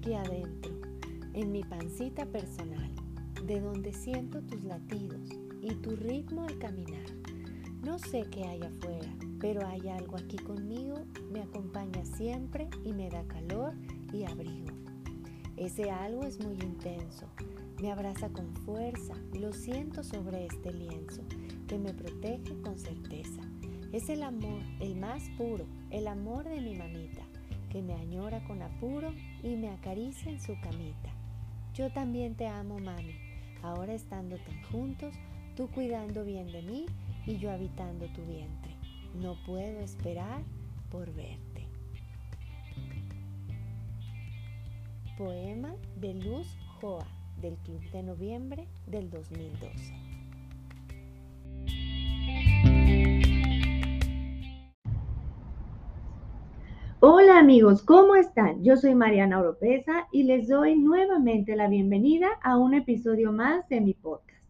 aquí adentro, en mi pancita personal, de donde siento tus latidos y tu ritmo al caminar. No sé qué hay afuera, pero hay algo aquí conmigo, me acompaña siempre y me da calor y abrigo. Ese algo es muy intenso, me abraza con fuerza, lo siento sobre este lienzo, que me protege con certeza. Es el amor, el más puro, el amor de mi mamita, que me añora con apuro y me acaricia en su camita. Yo también te amo, mami, ahora estando tan juntos, tú cuidando bien de mí y yo habitando tu vientre. No puedo esperar por verte. Poema de Luz Joa del Club de Noviembre del 2012. Amigos, ¿cómo están? Yo soy Mariana Oropesa y les doy nuevamente la bienvenida a un episodio más de mi podcast.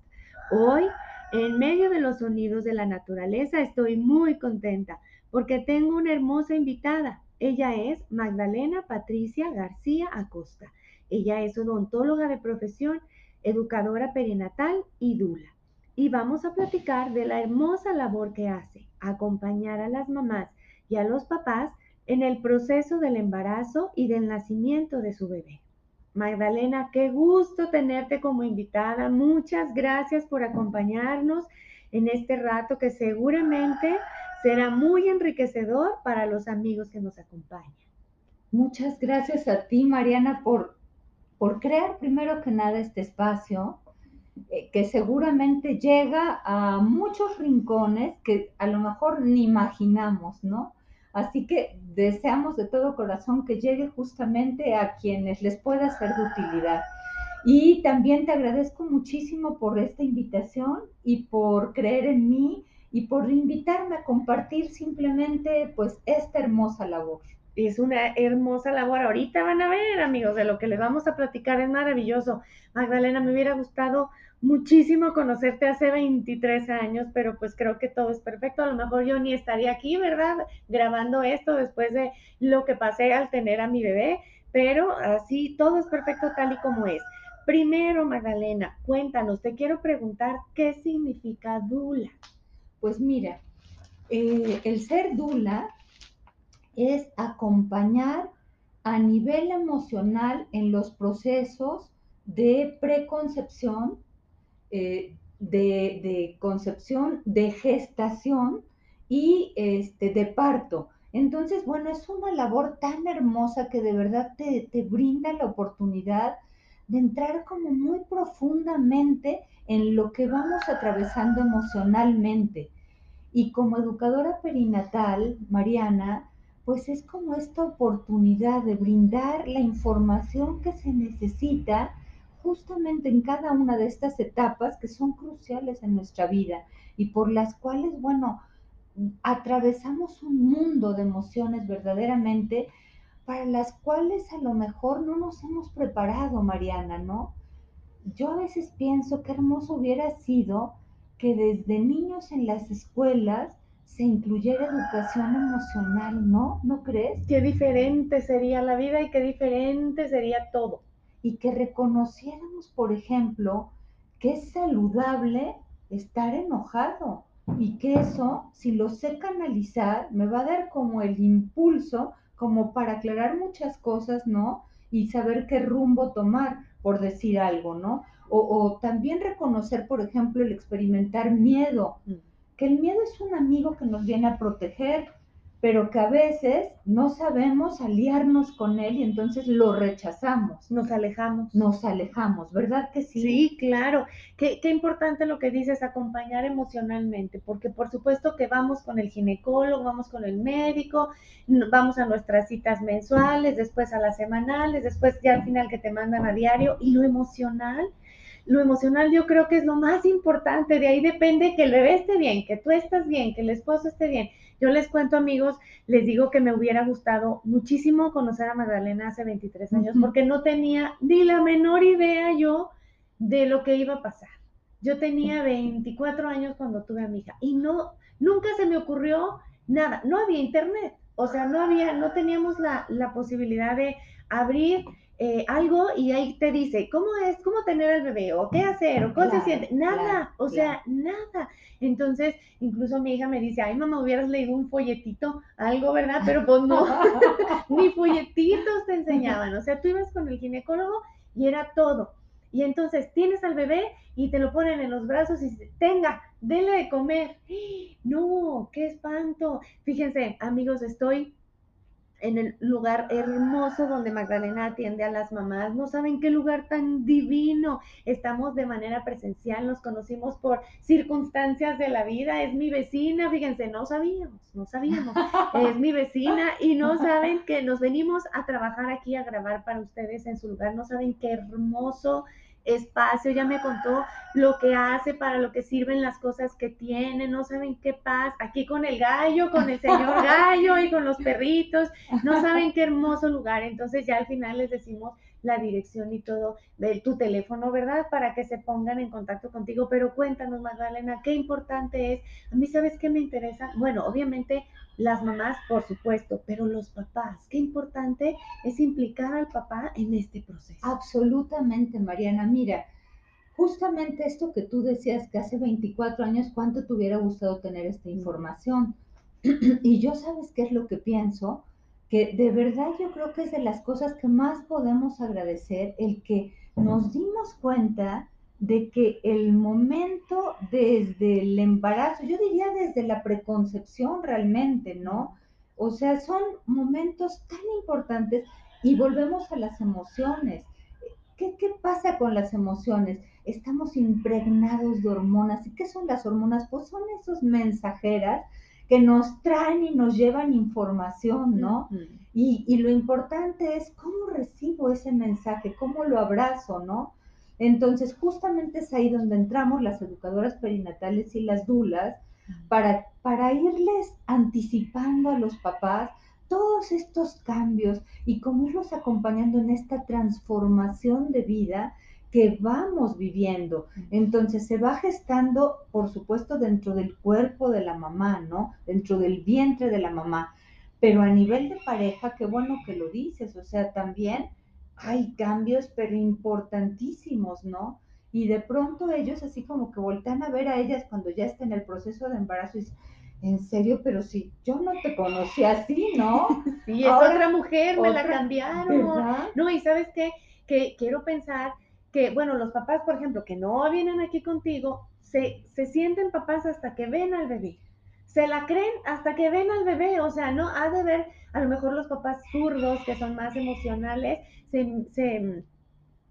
Hoy en medio de los sonidos de la naturaleza estoy muy contenta porque tengo una hermosa invitada. Ella es Magdalena Patricia García Acosta. Ella es odontóloga de profesión, educadora perinatal y dula. Y vamos a platicar de la hermosa labor que hace, acompañar a las mamás y a los papás en el proceso del embarazo y del nacimiento de su bebé. Magdalena, qué gusto tenerte como invitada. Muchas gracias por acompañarnos en este rato que seguramente será muy enriquecedor para los amigos que nos acompañan. Muchas gracias a ti, Mariana, por, por crear primero que nada este espacio eh, que seguramente llega a muchos rincones que a lo mejor ni imaginamos, ¿no? Así que deseamos de todo corazón que llegue justamente a quienes les pueda ser de utilidad. Y también te agradezco muchísimo por esta invitación y por creer en mí y por invitarme a compartir simplemente pues esta hermosa labor. Es una hermosa labor. Ahorita van a ver, amigos, de lo que les vamos a platicar es maravilloso. Magdalena, me hubiera gustado muchísimo conocerte hace 23 años, pero pues creo que todo es perfecto. A lo mejor yo ni estaría aquí, ¿verdad? Grabando esto después de lo que pasé al tener a mi bebé, pero así todo es perfecto tal y como es. Primero, Magdalena, cuéntanos, te quiero preguntar, ¿qué significa Dula? Pues mira, eh, el ser Dula es acompañar a nivel emocional en los procesos de preconcepción, eh, de, concepción, de gestación y este, de parto. Entonces, bueno, es una labor tan hermosa que de verdad te, te brinda la oportunidad de entrar como muy profundamente en lo que vamos atravesando emocionalmente. Y como educadora perinatal, Mariana, pues es como esta oportunidad de brindar la información que se necesita justamente en cada una de estas etapas que son cruciales en nuestra vida y por las cuales, bueno, atravesamos un mundo de emociones verdaderamente para las cuales a lo mejor no nos hemos preparado, Mariana, ¿no? Yo a veces pienso que hermoso hubiera sido que desde niños en las escuelas se incluyera educación emocional, ¿no? ¿No crees? Qué diferente sería la vida y qué diferente sería todo y que reconociéramos, por ejemplo, que es saludable estar enojado y que eso, si lo sé canalizar, me va a dar como el impulso como para aclarar muchas cosas, ¿no? Y saber qué rumbo tomar, por decir algo, ¿no? O, también reconocer, por ejemplo, el experimentar miedo, mm. que el miedo es un amigo que nos viene a proteger, pero que a veces no sabemos aliarnos con él y entonces lo rechazamos. Nos alejamos. Nos alejamos, ¿verdad que sí? Sí, claro. Qué, qué, importante lo que dices, acompañar emocionalmente, porque por supuesto que vamos con el ginecólogo, vamos con el médico, vamos a nuestras citas mensuales, después a las semanales, después ya al final que te mandan a diario, y lo emocional lo emocional yo creo que es lo más importante, de ahí depende que el bebé esté bien, que tú estás bien, que el esposo esté bien. Yo les cuento amigos, les digo que me hubiera gustado muchísimo conocer a Magdalena hace 23 años porque no tenía ni la menor idea yo de lo que iba a pasar. Yo tenía 24 años cuando tuve a mi hija y no, nunca se me ocurrió nada, no había internet, o sea, no había, no teníamos la, la posibilidad de abrir eh, algo y ahí te dice, ¿cómo es? ¿Cómo tener el bebé? ¿O qué hacer? ¿O cómo se siente? Nada, o sea, nada. Entonces, incluso mi hija me dice, ay, mamá, hubieras leído un folletito, algo, ¿verdad? Pero pues no, ni folletitos te enseñaban. O sea, tú ibas con el ginecólogo y era todo. Y entonces tienes al bebé y te lo ponen en los brazos y dice, tenga, dele de comer. No, qué espanto. Fíjense, amigos, estoy en el lugar hermoso donde Magdalena atiende a las mamás. No saben qué lugar tan divino. Estamos de manera presencial, nos conocimos por circunstancias de la vida. Es mi vecina, fíjense, no sabíamos, no sabíamos. Es mi vecina y no saben que nos venimos a trabajar aquí a grabar para ustedes en su lugar. No saben qué hermoso espacio, ya me contó lo que hace, para lo que sirven las cosas que tiene, no saben qué pasa, aquí con el gallo, con el señor gallo y con los perritos, no saben qué hermoso lugar, entonces ya al final les decimos la dirección y todo de tu teléfono, ¿verdad? Para que se pongan en contacto contigo, pero cuéntanos, Magdalena, qué importante es, a mí sabes qué me interesa, bueno, obviamente las mamás, por supuesto, pero los papás, qué importante es implicar al papá en este proceso. Absolutamente, Mariana. Mira, justamente esto que tú decías que hace 24 años, ¿cuánto te hubiera gustado tener esta información? y yo sabes qué es lo que pienso, que de verdad yo creo que es de las cosas que más podemos agradecer el que nos dimos cuenta de que el momento desde el embarazo, yo diría desde la preconcepción realmente, ¿no? O sea, son momentos tan importantes y volvemos a las emociones. ¿Qué, ¿Qué, pasa con las emociones? Estamos impregnados de hormonas. ¿Y qué son las hormonas? Pues son esos mensajeras que nos traen y nos llevan información, ¿no? y, y lo importante es cómo recibo ese mensaje, cómo lo abrazo, ¿no? Entonces, justamente es ahí donde entramos las educadoras perinatales y las dulas para, para irles anticipando a los papás todos estos cambios y cómo irlos acompañando en esta transformación de vida que vamos viviendo. Entonces se va gestando, por supuesto, dentro del cuerpo de la mamá, ¿no? Dentro del vientre de la mamá. Pero a nivel de pareja, qué bueno que lo dices, o sea, también hay cambios, pero importantísimos, ¿no? Y de pronto ellos así como que voltean a ver a ellas cuando ya está en el proceso de embarazo y dicen, en serio, pero si yo no te conocí así, ¿no? sí, es otra mujer, me la cambiaron. No, y sabes qué, que quiero pensar que, bueno, los papás, por ejemplo, que no vienen aquí contigo, se, se sienten papás hasta que ven al bebé se la creen hasta que ven al bebé, o sea, no ha de ver, a lo mejor los papás zurdos que son más emocionales, se,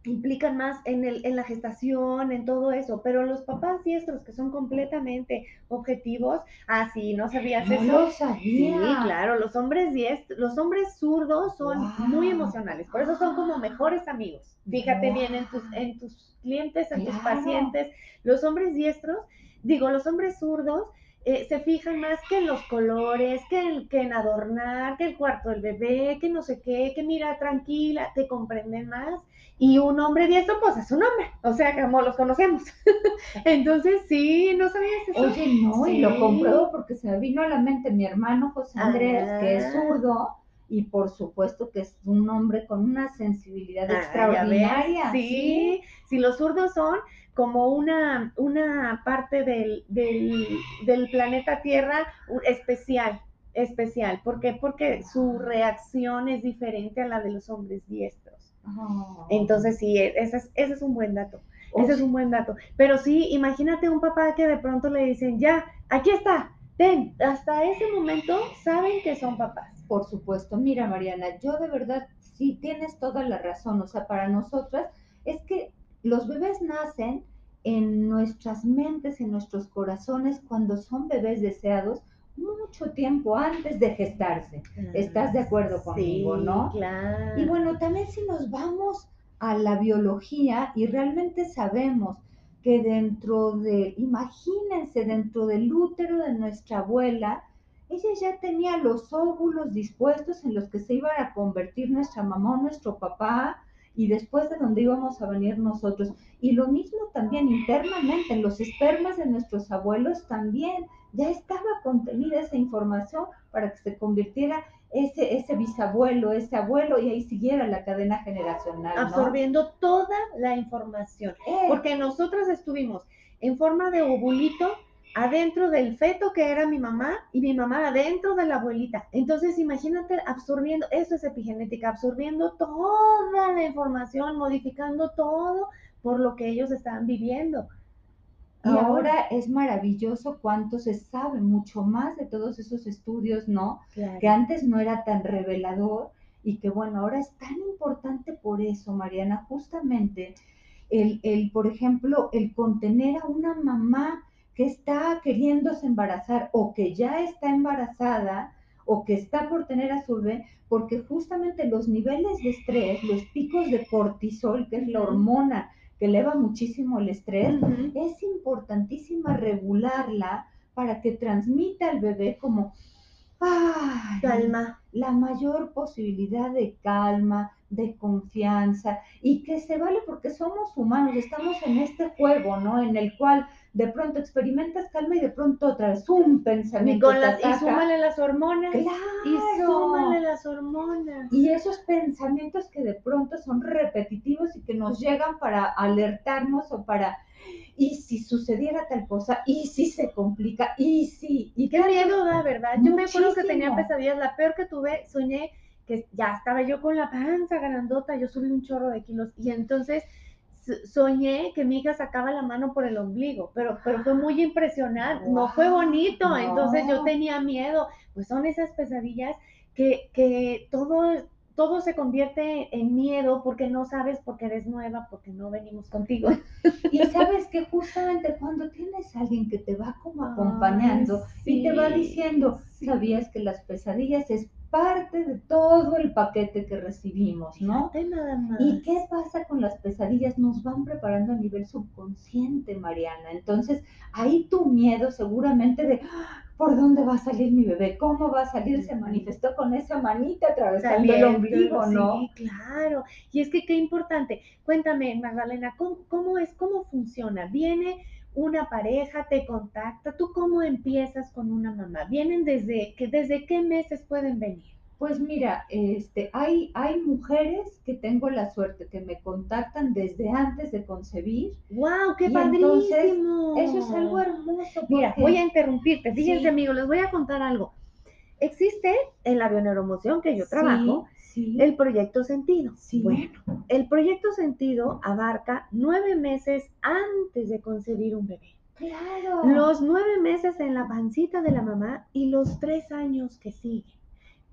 implican más en, el, en la gestación, en todo eso, pero los papás diestros que son completamente objetivos, ah, sí, ¿no sabías no eso? Lo sabía. Sí, claro, los hombres diestros, los hombres zurdos son muy emocionales, por eso son como mejores amigos. Fíjate bien en tus, en tus clientes, en tus pacientes, los hombres diestros, digo, los hombres zurdos, eh, se fijan más que en los colores, que en, que en adornar, que el cuarto del bebé, que no sé qué, que mira, tranquila, te comprenden más. Y un hombre diestro, pues es un hombre, o sea, como los conocemos. Entonces, sí, no sabías eso. Oye, no, y lo compruebo porque se me vino a la mente mi hermano José Andrés, que es ah. zurdo, y por supuesto que es un hombre con una sensibilidad ah, extraordinaria. Sí, sí, los zurdos son como una, una parte del, del, planeta Tierra especial, especial. ¿Por qué? Porque su reacción es diferente a la de los hombres diestros. Oh. Entonces, sí, ese es, ese es un buen dato. Ese es un buen dato. Pero sí, imagínate un papá que de pronto le dicen, ya, aquí está, ten, hasta ese momento saben que son papás. Por supuesto, mira Mariana, yo de verdad, sí tienes toda la razón, o sea, para nosotras es que los bebés nacen en nuestras mentes, en nuestros corazones, cuando son bebés deseados, mucho tiempo antes de gestarse. ¿Estás de acuerdo conmigo, sí, no? Claro. Y bueno, también si nos vamos a la biología y realmente sabemos que dentro de, imagínense, dentro del útero de nuestra abuela, ella ya tenía los óvulos dispuestos en los que se iban a convertir nuestra mamá o nuestro papá, y después de donde íbamos a venir nosotros. Y lo mismo también internamente, en los espermas de nuestros abuelos también ya estaba contenida esa información para que se convirtiera ese, ese bisabuelo, ese abuelo, y ahí siguiera la cadena generacional. ¿no? Absorbiendo toda la información. Eh, Porque nosotras estuvimos en forma de ovulito adentro del feto que era mi mamá y mi mamá adentro de la abuelita. Entonces, imagínate absorbiendo, eso es epigenética, absorbiendo toda la información, modificando todo por lo que ellos estaban viviendo. Y ahora es maravilloso cuánto se sabe, mucho más de todos esos estudios, ¿no? Claro. Que antes no era tan revelador y que bueno, ahora es tan importante por eso, Mariana, justamente el, el, por ejemplo, el contener a una mamá que está queriéndose embarazar o que ya está embarazada o que está por tener a su bebé, porque justamente los niveles de estrés, los picos de cortisol, que es la hormona que eleva muchísimo el estrés, es importantísima regularla para que transmita al bebé como ay, Calma. la mayor posibilidad de calma, de confianza y que se vale porque somos humanos, estamos en este juego, ¿no? En el cual de pronto experimentas calma y de pronto otra vez un Y, pensamiento con te las, y súmale las hormonas. Y ¡Claro! súmale las hormonas. Y esos pensamientos que de pronto son repetitivos y que nos llegan para alertarnos o para, y si sucediera tal cosa, y si se complica, y si, y Qué miedo da, ¿verdad? Yo me acuerdo que tenía pesadillas. La peor que tuve, soñé que ya estaba yo con la panza grandota, yo subí un chorro de kilos y entonces soñé que mi hija sacaba la mano por el ombligo, pero, pero fue muy impresionante, no fue bonito, entonces yo no. tenía miedo, pues son esas pesadillas que, que todo, todo se convierte en miedo porque no sabes, porque eres nueva, porque no venimos contigo. Y sabes que justamente cuando tienes a alguien que te va como Ay, acompañando y te va sí, diciendo, sí. sabías que las pesadillas es parte de todo el paquete que recibimos, ¿no? Nada más. ¿Y qué pasa con las pesadillas? Nos van preparando a nivel subconsciente, Mariana. Entonces, ahí tu miedo seguramente de "Ah, por dónde va a salir mi bebé, cómo va a salir, se manifestó con esa manita atravesando el Saliendo, ombligo, ¿no? Sí, claro. Y es que qué importante. Cuéntame, Magdalena, ¿cómo, cómo es, cómo funciona? Viene una pareja, te contacta, ¿tú cómo empiezas con una mamá? ¿Vienen desde, que, desde qué meses pueden venir? Pues mira, este, hay, hay mujeres que tengo la suerte que me contactan desde antes de concebir. ¡Wow! ¡Qué entonces, padrísimo! Eso es algo hermoso. Mira, voy a interrumpirte. Fíjense, Sí. amigos, les voy a contar algo. Existe en la bioneuromoción que yo trabajo sí, el proyecto Sentido. Sí. Bueno, el proyecto Sentido abarca nueve meses antes de concebir un bebé. claro. Los nueve meses en la pancita de la mamá y los tres años que siguen.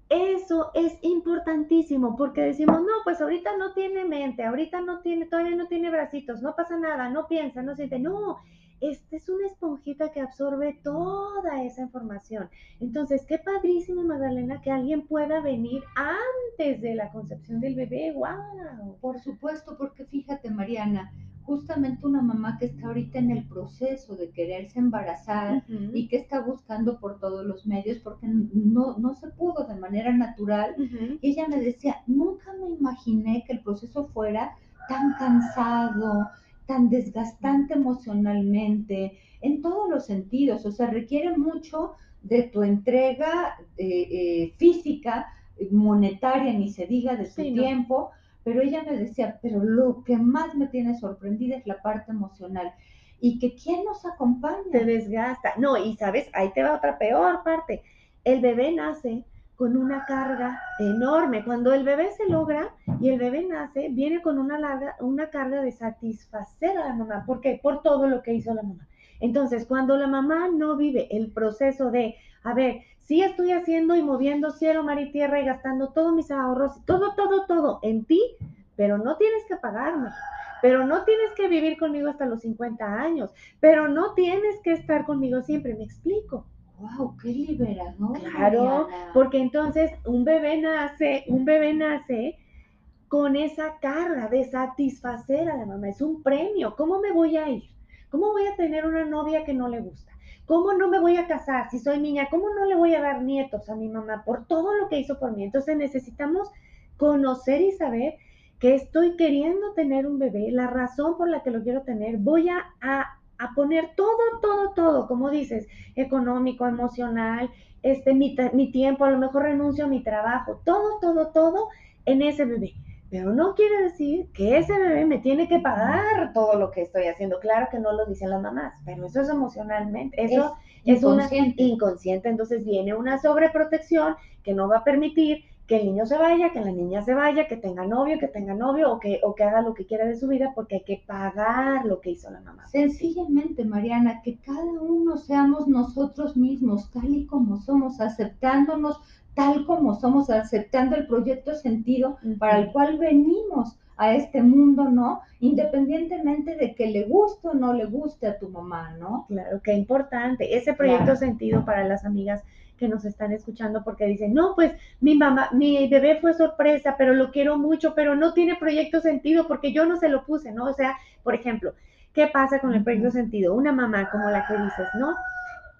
Eso es importantísimo porque decimos, no, pues ahorita no tiene mente, ahorita no tiene, todavía no tiene bracitos, no pasa nada, no piensa, no siente. No, esta es una esponjita que absorbe toda esa información. Entonces, qué padrísimo, Magdalena, que alguien pueda venir antes de la concepción del bebé. ¡Wow! Por supuesto, porque fíjate, Mariana, justamente una mamá que está ahorita en el proceso de quererse embarazar y que está buscando por todos los medios porque no, no se pudo de manera natural. Y ella me decía, nunca me imaginé que el proceso fuera tan cansado, tan desgastante emocionalmente, en todos los sentidos. O sea, requiere mucho de tu entrega eh, eh, física, monetaria, ni se diga, de tu Sí, no. tiempo. Pero ella me decía, pero lo que más me tiene sorprendida es la parte emocional. Y que quién nos acompaña. te desgasta. No, y sabes, ahí te va otra peor parte. El bebé nace con una carga enorme. Cuando el bebé se logra y el bebé nace, viene con una, larga, una carga de satisfacer a la mamá. ¿Por qué? Por todo lo que hizo la mamá. Entonces, cuando la mamá no vive el proceso de, a ver, sí estoy haciendo y moviendo cielo, mar y tierra y gastando todos mis ahorros, todo, todo, todo en ti, pero no tienes que pagarme. Pero no tienes que vivir conmigo hasta los 50 años pero no tienes que estar conmigo siempre, me explico. ¡Wow! ¡Qué liberador! Claro, Mariana. porque entonces un bebé nace, un bebé nace con esa carga de satisfacer a la mamá, es un premio. ¿Cómo me voy a ir? ¿Cómo voy a tener una novia que no le gusta? ¿Cómo no me voy a casar si soy niña? ¿Cómo no le voy a dar nietos a mi mamá por todo lo que hizo por mí? Entonces necesitamos conocer y saber que estoy queriendo tener un bebé, la razón por la que lo quiero tener, voy a, a a poner todo, todo, todo, como dices, económico, emocional, este, mi, mi tiempo, a lo mejor renuncio a mi trabajo, todo, todo, todo en ese bebé. Pero no quiere decir que ese bebé me tiene que pagar todo lo que estoy haciendo. Claro que no lo dicen las mamás, pero eso es emocionalmente, eso es, inconsciente. Una inconsciente. Entonces viene una sobreprotección que no va a permitir que el niño se vaya, que la niña se vaya, que tenga novio, que tenga novio o que, o que haga lo que quiera de su vida porque hay que pagar lo que hizo la mamá. Sencillamente, Mariana, que cada uno seamos nosotros mismos, tal y como somos, aceptándonos tal como somos, aceptando el proyecto sentido para el cual venimos a este mundo, ¿no? Independientemente de que le guste o no le guste a tu mamá, ¿no? Claro, qué importante. Ese proyecto sentido para las amigas que nos están escuchando porque dicen, no, pues mi mamá, mi bebé fue sorpresa, pero lo quiero mucho, pero no tiene proyecto sentido porque yo no se lo puse, ¿no? O sea, por ejemplo, ¿qué pasa con el proyecto sentido? Una mamá como la que dices, ¿no?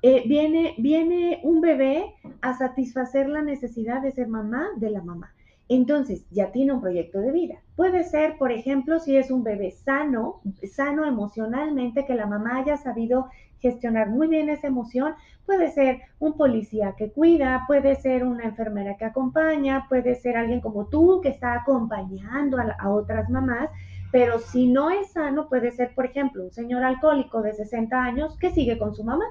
Eh, viene, viene un bebé a satisfacer la necesidad de ser mamá de la mamá. Entonces, ya tiene un proyecto de vida. Puede ser, por ejemplo, si es un bebé sano, sano emocionalmente, que la mamá haya sabido gestionar muy bien esa emoción. Puede ser un policía que cuida, puede ser una enfermera que acompaña, puede ser alguien como tú que está acompañando a, a otras mamás. Pero si no es sano, puede ser, por ejemplo, un señor alcohólico de 60 años que sigue con su mamá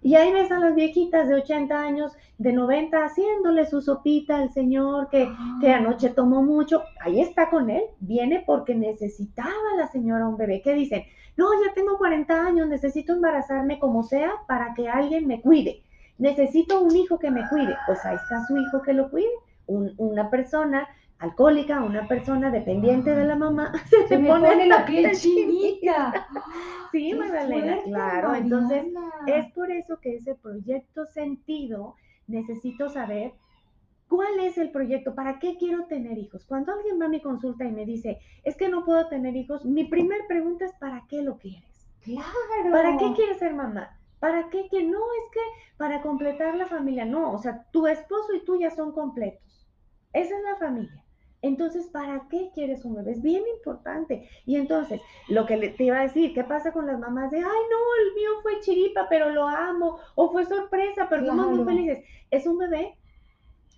y ahí ves a las viejitas de 80 años, de 90, haciéndole su sopita al señor que, que ah. anoche tomó mucho. Ahí está con él. Viene porque necesitaba la señora un bebé. ¿Qué dicen? No, ya tengo 40 años, necesito embarazarme como sea para que alguien me cuide. Necesito un hijo que me cuide. Pues ahí está su hijo que lo cuide. una persona alcohólica, una persona dependiente de la mamá, se, me pone, la piel chinita. sí, Magdalena, claro. Entonces, es por eso que ese proyecto sentido, necesito saber cuál es el proyecto, para qué quiero tener hijos. Cuando alguien va a mi consulta y me dice, es que no puedo tener hijos, mi primer pregunta es, ¿para qué lo quieres? Claro. ¿Para qué quieres ser mamá? ¿Para qué? Que no es que para completar la familia, no, o sea, tu esposo y tú ya son completos. Esa es la familia. Entonces, ¿para qué quieres un bebé? Es bien importante. Y entonces, lo que te iba a decir, ¿qué pasa con las mamás de, ay, no, el mío fue chiripa, pero lo amo, o fue sorpresa, pero somos muy felices? Es un bebé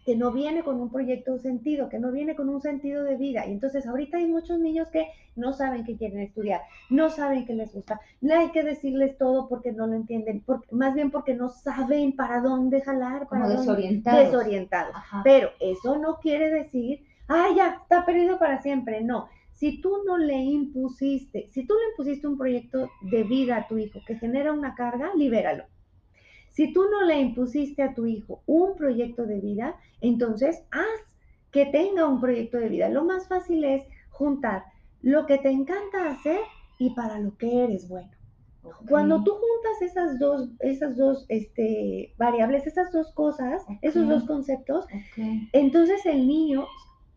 que no viene con un proyecto sentido, que no viene con un sentido de vida. Y entonces ahorita hay muchos niños que no saben que quieren estudiar, no saben que les gusta. No hay que decirles todo porque no lo entienden, más bien porque no saben para dónde jalar, para Como desorientados. desorientados. Pero eso no quiere decir ah, ya, está perdido para siempre. No, si tú no le impusiste, si tú le impusiste un proyecto de vida a tu hijo que genera una carga, libéralo. Si tú no le impusiste a tu hijo un proyecto de vida, entonces haz que tenga un proyecto de vida. Lo más fácil es juntar lo que te encanta hacer y para lo que eres bueno. Cuando tú juntas esas dos, esas dos este, variables, esas dos cosas, esos dos conceptos, entonces el niño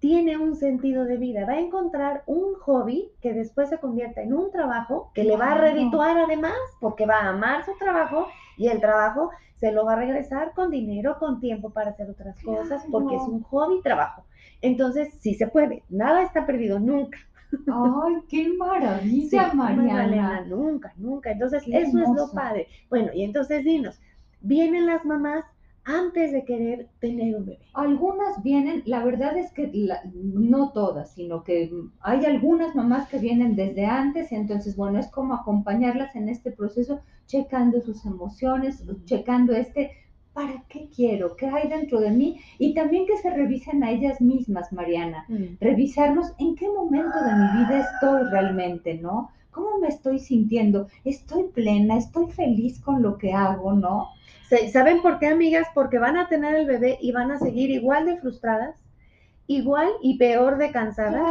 tiene un sentido de vida, va a encontrar un hobby que después se convierta en un trabajo que le va a redituar además, porque va a amar su trabajo y el trabajo se lo va a regresar con dinero, con tiempo para hacer otras cosas, porque es un hobby trabajo. Entonces, sí se puede, nada está perdido nunca. ¡Ay, qué maravilla, Mariana! Nunca, nunca. Entonces, eso es lo padre. Bueno, y entonces dinos, vienen las mamás antes de querer tener un bebé? Algunas vienen, la verdad es que no todas, sino que hay algunas mamás que vienen desde antes, entonces, bueno, es como acompañarlas en este proceso, checando sus emociones, checando este, ¿para qué quiero? ¿Qué hay dentro de mí? Y también que se revisen a ellas mismas, Mariana, mm. revisarnos en qué momento de mi vida estoy realmente, ¿no? ¿Cómo me estoy sintiendo? ¿Estoy plena? ¿Estoy feliz con lo que hago, no? ¿Saben por qué, amigas? Porque van a tener el bebé y van a seguir igual de frustradas, igual y peor de cansadas,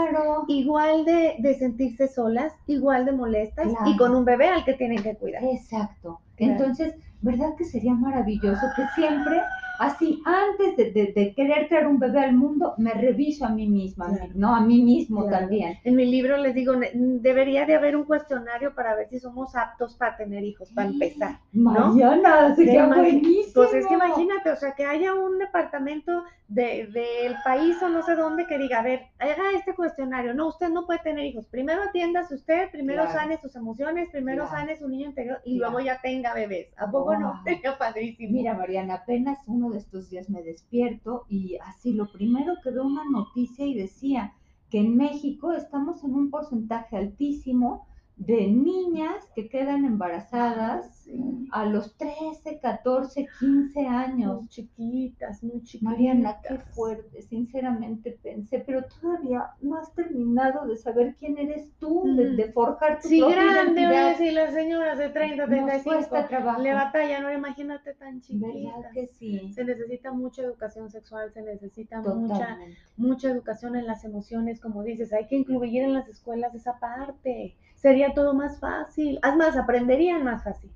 igual de, sentirse solas, igual de molestas y con un bebé al que tienen que cuidar. Exacto. Entonces, ¿verdad que sería maravilloso que siempre así, antes de, de- de querer traer un bebé al mundo, me reviso a mí misma, Claro. ¿no? A mí mismo Claro. también. En mi libro les digo, ne- debería de haber un cuestionario para ver si somos aptos para tener hijos, para empezar. Mariana, sería imagi- buenísimo. Pues es que imagínate, o sea, que haya un departamento de- del país o no sé dónde que diga, a ver, haga este cuestionario. No, usted no puede tener hijos. Primero atiéndase usted, primero Claro. sane sus emociones, primero Claro. sane su niño interior y Claro. luego ya tenga bebés. ¿A poco no? Sería padrísimo. Mira, Mariana, apenas uno estos días me despierto y así lo primero que veo una noticia y decía que en México estamos en un porcentaje altísimo de niñas que quedan embarazadas Sí. a los 13, 14, 15 años. Muy chiquitas, muy chiquitas. Mariana, qué fuerte, sinceramente pensé, pero todavía no has terminado de saber quién eres tú, de, Mm. de forjar tu Sí, propia grande, identidad. sí, las señoras de 30, Nos 35 cuesta trabajo. le batallan, no imagínate tan ¿Verdad chiquitas. que sí? Se necesita mucha educación sexual, se necesita mucha, mucha educación en las emociones, como dices, hay que incluir en las escuelas esa parte. Sería todo más fácil. Es más, aprenderían más fácil.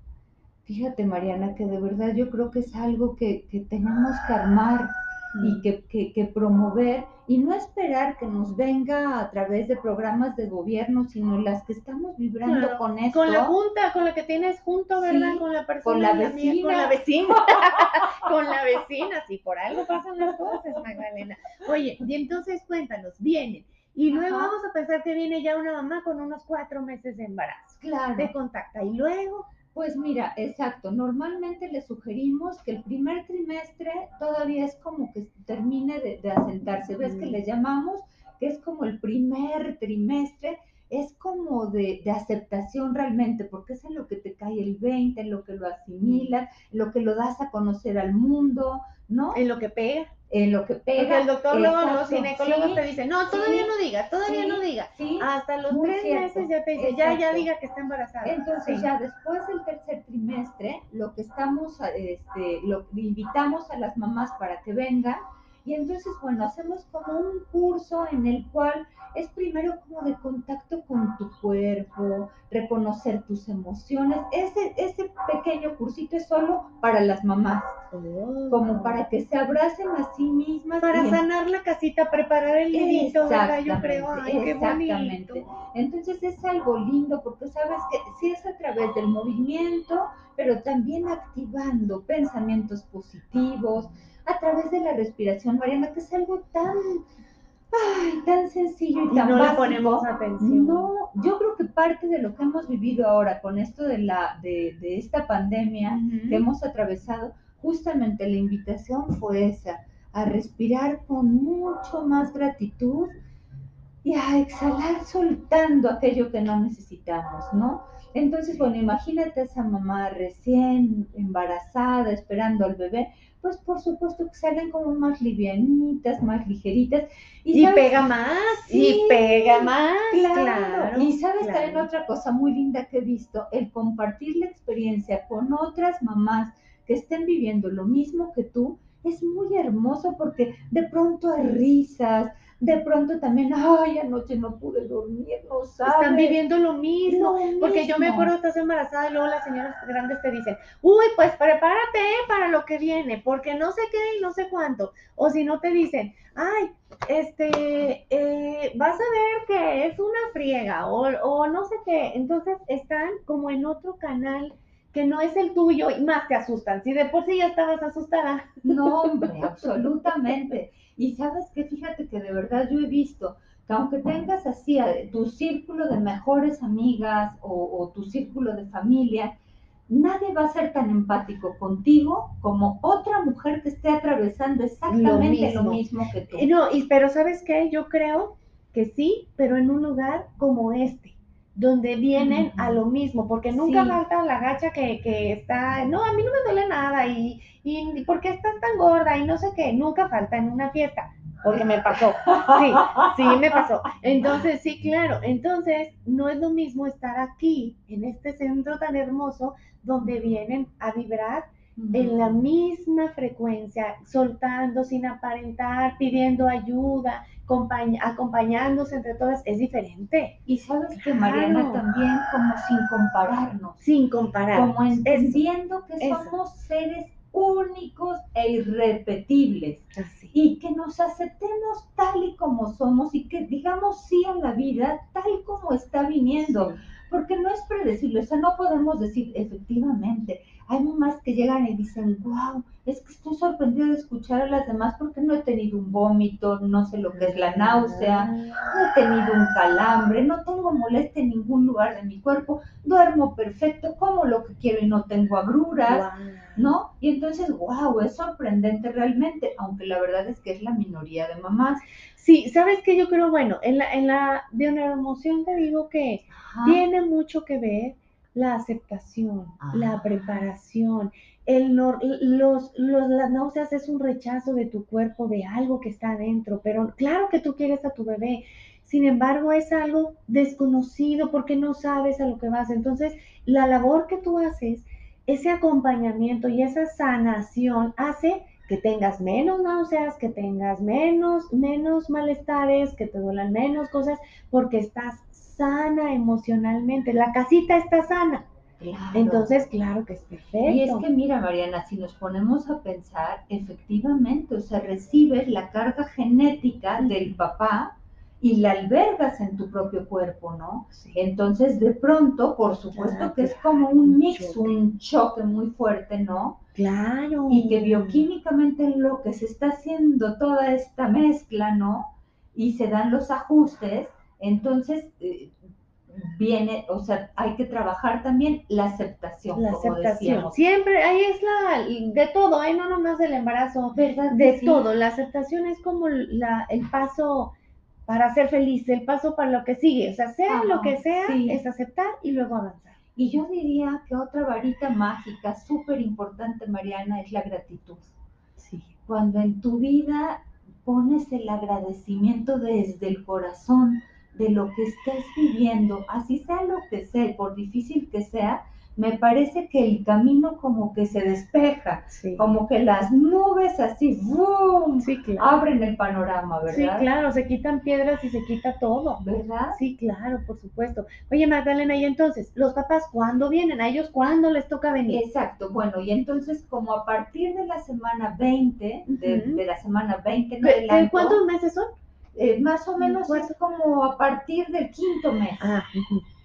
Fíjate, Mariana, que de verdad yo creo que es algo que, que tenemos que armar Mm. y que, que- que promover y no esperar que nos venga a través de programas de gobierno, sino las que estamos vibrando Claro, con esto. Con la junta, con la que tienes junto, ¿verdad? Sí, con la persona. con la amiga, Con la vecina. con la vecina, sí, por algo pasan las cosas, Magdalena. Oye, y entonces cuéntanos, vienen. Y luego Ajá. vamos a pensar que viene ya una mamá con unos cuatro meses de embarazo. Claro. Te contacta. Y luego, Pues mira, exacto. Normalmente le sugerimos que el primer trimestre todavía es como que termine de, de asentarse. ¿Ves que le llamamos? Que es como el primer trimestre, es como de, de aceptación realmente, porque es en lo que te cae el 20, en lo que lo asimilas, en lo que lo das a conocer al mundo, ¿no? en lo que pega. En lo que pega. Porque el doctor luego, los ginecólogos sí, te dicen, no, todavía sí, no diga, todavía sí, no diga. sí. Hasta los tres cierto, meses ya te dice, ya, ya diga que está embarazada. Entonces ya después del tercer trimestre, lo que estamos, a- este, lo invitamos a las mamás para que vengan y entonces, bueno, hacemos como un curso en el cual es primero como de contacto con tu cuerpo, reconocer tus emociones. Ese, ese pequeño cursito es solo para las mamás, como para que se abracen a sí mismas. Para sanar la casita, preparar el nidito, ¿verdad? Yo creo, ay, qué Exactamente. bonito. Entonces es algo lindo porque sabes que sí es a través del movimiento, pero también activando pensamientos positivos, a través de la respiración, Mariana, que es algo tan, ay, tan sencillo y Y tan no le básico. ponemos atención. No, yo creo que parte de lo que hemos vivido ahora con esto de la de, de esta pandemia que hemos atravesado, justamente la invitación fue esa, a respirar con mucho más gratitud y a exhalar soltando aquello que no necesitamos, ¿no? Entonces, bueno, imagínate a esa mamá recién embarazada, esperando al bebé, pues por supuesto que salen como más livianitas, más ligeritas. Y pega más, Sí, y pega más, Claro. claro. y sabes claro. también otra cosa muy linda que he visto, el compartir la experiencia con otras mamás que estén viviendo lo mismo que tú, es muy hermoso porque de pronto hay risas, de pronto también, ay, anoche no pude dormir, no sabes. Están viviendo lo mismo. Lo Porque yo me acuerdo, estás embarazada y luego las señoras grandes te dicen, uy, pues prepárate para lo que viene, porque no sé qué y no sé cuánto. O si no te dicen, ay, este, eh, vas a ver que es una friega o, o no sé qué. Entonces están como en otro canal que no es el tuyo y más te asustan. Si de por sí ya estabas asustada. No, hombre, absolutamente. Y sabes que fíjate que de verdad yo he visto que aunque tengas así tu círculo de mejores amigas o, o tu círculo de familia, nadie va a ser tan empático contigo como otra mujer que esté atravesando exactamente lo mismo. mismo, que tú. Eh, No, y, pero ¿sabes qué? Yo creo que sí, pero en un lugar como este, donde vienen a lo mismo, porque nunca Sí. falta la gacha que, que está, no, a mí no me duele nada, y, y ¿por qué estás tan gorda? Y no sé qué, nunca falta en una fiesta, porque me pasó, sí, sí me pasó. Entonces, sí, claro, entonces no es lo mismo estar aquí, en este centro tan hermoso, donde vienen a vibrar en la misma frecuencia, soltando sin aparentar, pidiendo ayuda, acompañándose entre todas, es diferente, Y sabes que Mariana también como sin compararnos. sin comparar. como entendiendo que eso. somos seres únicos e irrepetibles Así. y que nos aceptemos tal y como somos y que digamos sí a la vida tal como está viniendo, Sí. porque no es predecible, o sea, no podemos decir efectivamente. Hay mamás que llegan y dicen, wow, es que estoy sorprendida de escuchar a las demás porque no he tenido un vómito, no sé lo que es la náusea, no he tenido un calambre, no tengo molestia en ningún lugar de mi cuerpo, duermo perfecto, como lo que quiero y no tengo agruras. ¿no? Y entonces, wow, es sorprendente realmente, aunque la verdad es que es la minoría de mamás. Sí, ¿sabes qué? Yo creo, bueno, en la, en la bioneuroemoción te digo que Ajá. tiene mucho que ver la aceptación, la preparación, el no- los, los- las náuseas es un rechazo de tu cuerpo de algo que está adentro, pero claro que tú quieres a tu bebé, sin embargo es algo desconocido porque no sabes a lo que vas. Entonces, la labor que tú haces, ese acompañamiento y esa sanación hace que tengas menos náuseas, que tengas menos, menos malestares, que te duelan menos cosas, porque estás sana emocionalmente. La casita está sana. Claro. Entonces, claro que es perfecto. Y es que mira, Mariana, si nos ponemos a pensar, efectivamente, o sea, recibes la carga genética del papá y la albergas en tu propio cuerpo, ¿no? Sí. Entonces, de pronto, por supuesto que es como un mix, choque. un choque muy fuerte, ¿no? Claro. Y que bioquímicamente en lo que se está haciendo toda esta mezcla, ¿no? Y se dan los ajustes, entonces eh, viene, o sea, hay que trabajar también la aceptación, La como aceptación. decíamos. Siempre, ahí es la, de todo, ahí no nomás del embarazo, ¿Verdad? de sí? todo. La aceptación es como la, el paso para ser feliz, el paso para lo que sigue. O sea, sea Ajá, lo que sea, sí. es aceptar y luego avanzar. Y yo diría que otra varita mágica súper importante, Mariana, es la gratitud. Sí. Cuando en tu vida pones el agradecimiento desde el corazón de lo que estés viviendo, así sea lo que sea, por difícil que sea, me parece que el camino como que se despeja, Sí. como que las nubes así, ¡boom! Sí, claro. abren el panorama, Sí, ¿verdad? claro, se quitan piedras y se quita todo. ¿Verdad? Sí, claro, por supuesto. Oye, Magdalena, y entonces, ¿los papás cuándo vienen? ¿A ellos cuándo les toca venir? Exacto, bueno, y entonces como a partir de la semana 20, de, la semana 20 en ¿Qué- qué- adelante, ¿Cuántos meses son? Eh, más o menos es como a partir del quinto mes. Ah.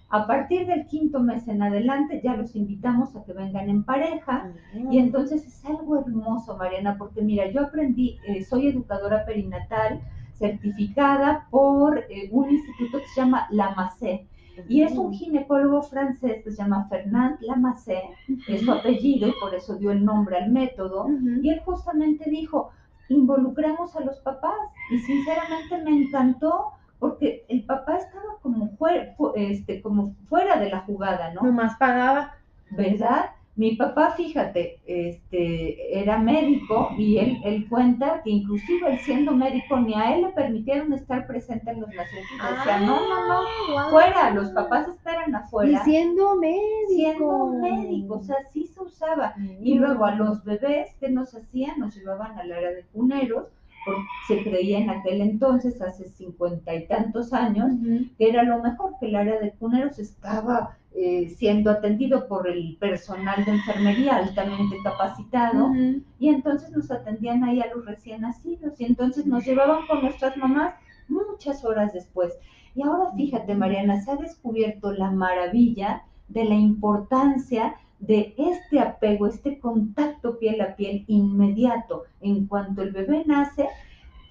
A partir del quinto mes en adelante ya los invitamos a que vengan en pareja. Ah. Y entonces es algo hermoso, Mariana, porque mira, yo aprendí, eh, soy educadora perinatal certificada por eh, un instituto que se llama Lamassé. Y es un ginecólogo francés que se llama Fernand Lamassé, es su apellido y por eso dio el nombre al método. Y él justamente dijo, involucremos a los papás. Y sinceramente me encantó porque el papá estaba como, fuera, este, como fuera de la jugada, ¿no? Nomás pagaba. ¿Verdad? Mi papá, fíjate, este, era médico y él, él cuenta que inclusive él siendo médico ni a él le permitieron estar presente en los nacimientos. O sea, no, no, no, guau. fuera, los papás esperan Y afuera. siendo médico. Siendo médico, o sea, sí se usaba. Y luego a los bebés que nos hacían, nos llevaban al área de cuneros, porque se creía en aquel entonces, hace cincuenta y tantos años, que era lo mejor, que el área de cuneros estaba eh, siendo atendido por el personal de enfermería altamente capacitado, y entonces nos atendían ahí a los recién nacidos, y entonces nos llevaban con nuestras mamás muchas horas después. Y ahora fíjate, Mariana, se ha descubierto la maravilla de la importancia de este apego, este contacto piel a piel inmediato. En cuanto el bebé nace,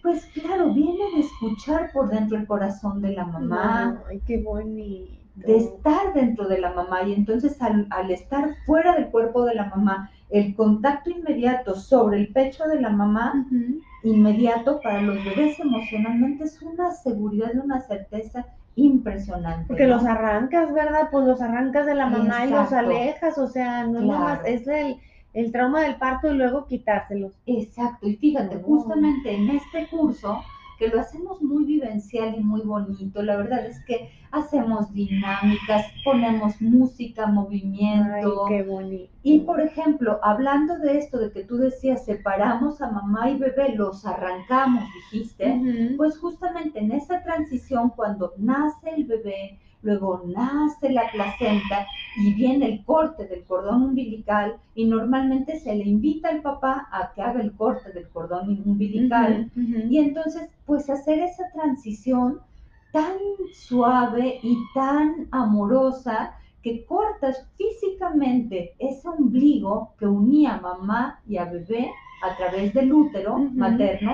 pues claro, viene de escuchar por dentro el corazón de la mamá, Ay, qué bonito. De estar dentro de la mamá y entonces al, al estar fuera del cuerpo de la mamá, el contacto inmediato sobre el pecho de la mamá, inmediato para los bebés emocionalmente es una seguridad y una certeza impresionante. Porque ¿no? los arrancas, ¿verdad? Pues los arrancas de la mamá y los alejas, o sea, no es es el, el trauma del parto y luego quitárselos. Exacto, y fíjate, Oh. justamente en este curso, que lo hacemos muy vivencial y muy bonito, la verdad es que hacemos dinámicas, ponemos música, Ay, movimiento. qué bonito. Y por ejemplo, hablando de esto, de que tú decías, separamos a mamá y bebé, los arrancamos, dijiste, pues justamente en esa transición, cuando nace el bebé, luego nace la placenta y viene el corte del cordón umbilical y normalmente se le invita al papá a que haga el corte del cordón umbilical. Y entonces pues hacer esa transición tan suave y tan amorosa que cortas físicamente ese ombligo que unía a mamá y a bebé a través del útero materno,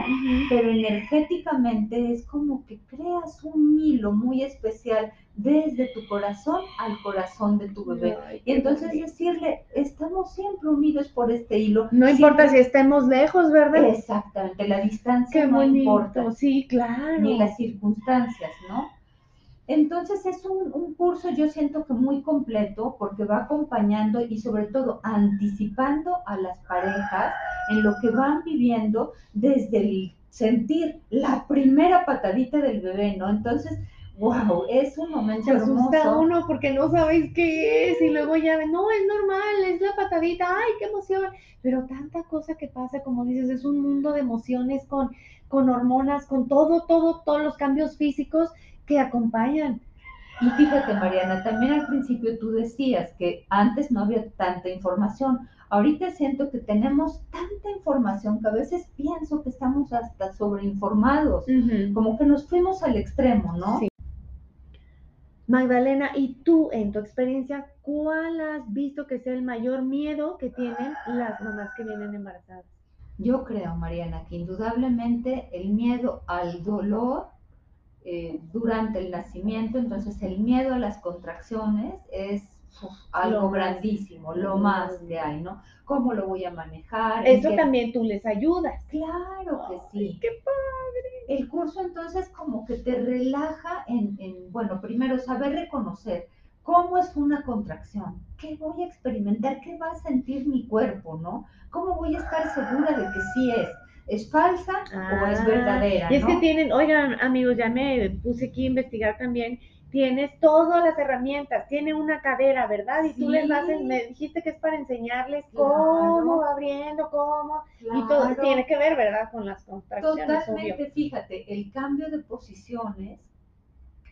pero energéticamente es como que creas un hilo muy especial desde tu corazón al corazón de tu bebé. Ay, Y entonces bonito. decirle, estamos siempre unidos por este hilo. No importa si estemos lejos, ¿verdad? Exactamente, la distancia Qué no bonito, importa sí, claro. ni las circunstancias, ¿no? Entonces es un, un curso yo siento que muy completo porque va acompañando y sobre todo anticipando a las parejas en lo que van viviendo desde el sentir la primera patadita del bebé, ¿no? Entonces, wow, es un momento Se asusta hermoso. uno porque no sabes qué es y luego ya ven, no, es normal, es la patadita, ay, qué emoción. Pero tanta cosa que pasa, como dices, es un mundo de emociones con, con hormonas, con todo, todo, todos los cambios físicos que acompañan. Y fíjate, Mariana, también al principio tú decías que antes no había tanta información. Ahorita siento que tenemos tanta información que a veces pienso que estamos hasta sobreinformados, como que nos fuimos al extremo, ¿no? Sí. Magdalena, ¿y tú en tu experiencia, cuál has visto que sea el mayor miedo que tienen las mamás que vienen embarazadas? Yo creo, Mariana, que indudablemente el miedo al dolor eh, durante el nacimiento, entonces el miedo a las contracciones es uf, algo Lo más. grandísimo, lo más que hay, ¿no? ¿Cómo lo voy a manejar? ¿En Eso qué- también tú les ayudas. Claro que sí. Qué padre. El curso entonces como que te relaja en, en, bueno, primero saber reconocer cómo es una contracción, qué voy a experimentar, qué va a sentir mi cuerpo, ¿no? ¿Cómo voy a estar segura de que sí es? ¿Es falsa o es Ah, verdadera? Y es que tienen, oigan, amigos, ya me puse aquí a investigar también. Tienes todas las herramientas, tiene una cadera, ¿verdad? Y tú les vas, Sí. en- me dijiste que es para enseñarles Claro. cómo va abriendo, cómo, y todo tiene que ver, ¿verdad? Con las contracciones, obvio. Totalmente, fíjate, el cambio de posiciones,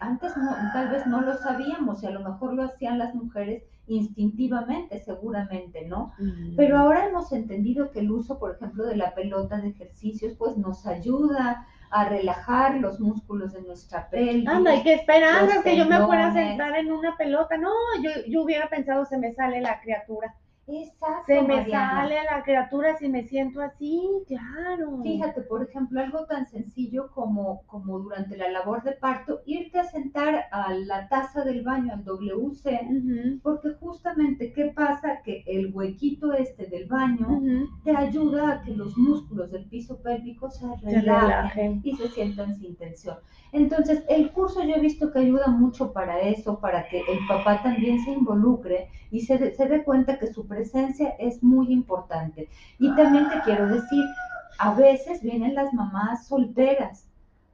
antes no, tal vez no lo sabíamos y a lo mejor lo hacían las mujeres instintivamente, seguramente, ¿no? Pero ahora hemos entendido que el uso, por ejemplo, de la pelota de ejercicios, pues nos ayuda a relajar los músculos de nuestra pelvis. Anda, ¿y qué esperanzas los que yo me fuera a sentar en una pelota? No, yo, yo hubiera pensado, se me sale la criatura. Exacto, Se me Mariana. sale la criatura si me siento así, claro. Fíjate, por ejemplo, algo tan sencillo como, como durante la labor de parto, irte a sentar a la taza del baño, al WC, porque justamente, ¿qué pasa? Que el huequito este del baño te ayuda a que los músculos del piso pélvico se Se relajen relajen. y se sientan sin tensión. Entonces, el curso yo he visto que ayuda mucho para eso, para que el papá también se involucre y se, de- se dé cuenta que su presencia es muy importante. Y también te quiero decir, a veces vienen las mamás solteras,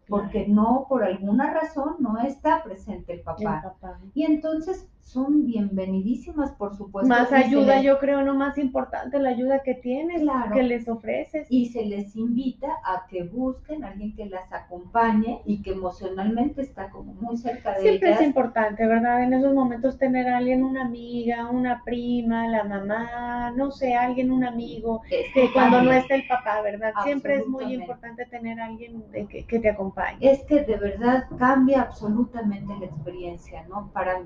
porque no, por alguna razón, no está presente el El papá. papá. Y entonces son bienvenidísimas, por supuesto. Más ayuda, les- yo creo, no más importante, la ayuda que tienes, Claro. que les ofreces. y se les invita a que busquen a alguien que las acompañe y que emocionalmente está como muy cerca de Siempre es importante, ¿verdad? En esos momentos tener a alguien, una amiga, una prima, la mamá, no sé, alguien, un amigo, Es que cuando no esté el papá, ¿verdad? Siempre es muy importante tener a alguien que, que te acompañe. Es que de verdad cambia absolutamente la experiencia, ¿no? Para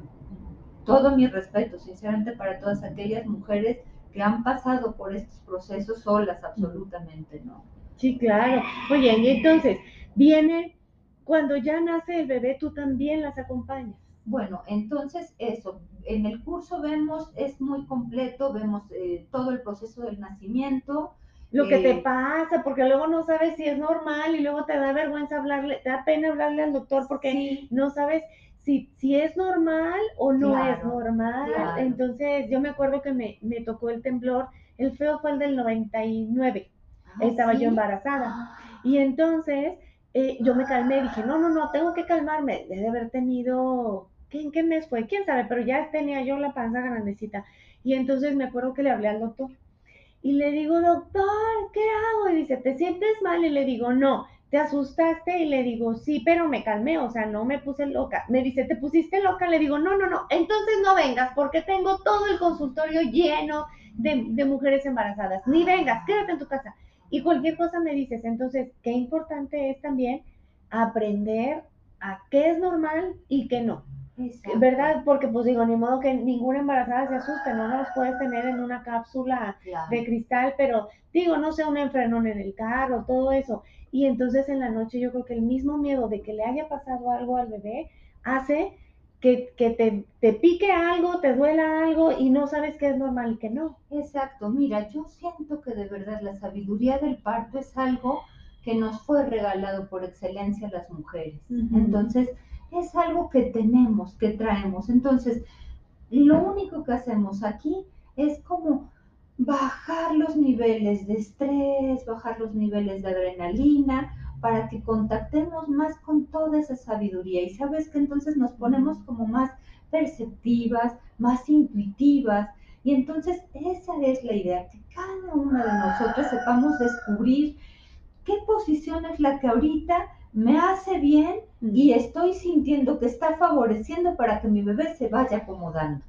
todo mi respeto, sinceramente, para todas aquellas mujeres que han pasado por estos procesos solas, absolutamente, ¿no? Sí, claro. Oye, y entonces, viene, cuando ya nace el bebé, tú también las acompañas. Bueno, entonces eso, en el curso vemos, es muy completo, vemos eh, todo el proceso del nacimiento, Lo que te Eh, pasa, porque luego no sabes si es normal y luego te da vergüenza hablarle, te da pena hablarle al doctor porque Sí. no sabes si, si es normal o no Claro, es normal. claro. Entonces, yo me acuerdo que me, me tocó el temblor, el feo fue el del 99, Ah, estaba ¿sí? yo embarazada. Y entonces eh, yo me calmé, dije, no, no, no, tengo que calmarme. Debe haber tenido, ¿qué, ¿en qué mes fue? ¿Quién sabe? Pero ya tenía yo la panza grandecita. Y entonces me acuerdo que le hablé al doctor. Y le digo, doctor, ¿qué hago? Y dice, ¿te sientes mal? Y le digo, no, ¿te asustaste? Y le digo, sí, pero me calmé, o sea, no me puse loca. Me dice, ¿te pusiste loca? Le digo, no, no, no, entonces no vengas porque tengo todo el consultorio lleno de, de mujeres embarazadas. Ni vengas, quédate en tu casa. Y cualquier cosa me dices. Entonces, qué importante es también aprender a qué es normal y qué no. Exacto. ¿Verdad? Porque pues digo, ni modo que ninguna embarazada se asuste, no los puedes tener en una cápsula Claro. de cristal, pero digo, no sé, un enfrenón en el carro, todo eso. Y entonces en la noche yo creo que el mismo miedo de que le haya pasado algo al bebé hace que, que te, te pique algo, te duela algo y no sabes qué es normal y qué no. Exacto, mira, yo siento que de verdad la sabiduría del parto es algo que nos fue regalado por excelencia a las mujeres. Entonces, es algo que tenemos, que traemos. Entonces, lo único que hacemos aquí es como bajar los niveles de estrés, bajar los niveles de adrenalina, para que contactemos más con toda esa sabiduría. Y sabes que entonces nos ponemos como más perceptivas, más intuitivas. Y entonces esa es la idea, que cada una de nosotros sepamos descubrir qué posición es la que ahorita me hace bien y estoy sintiendo que está favoreciendo para que mi bebé se vaya acomodando.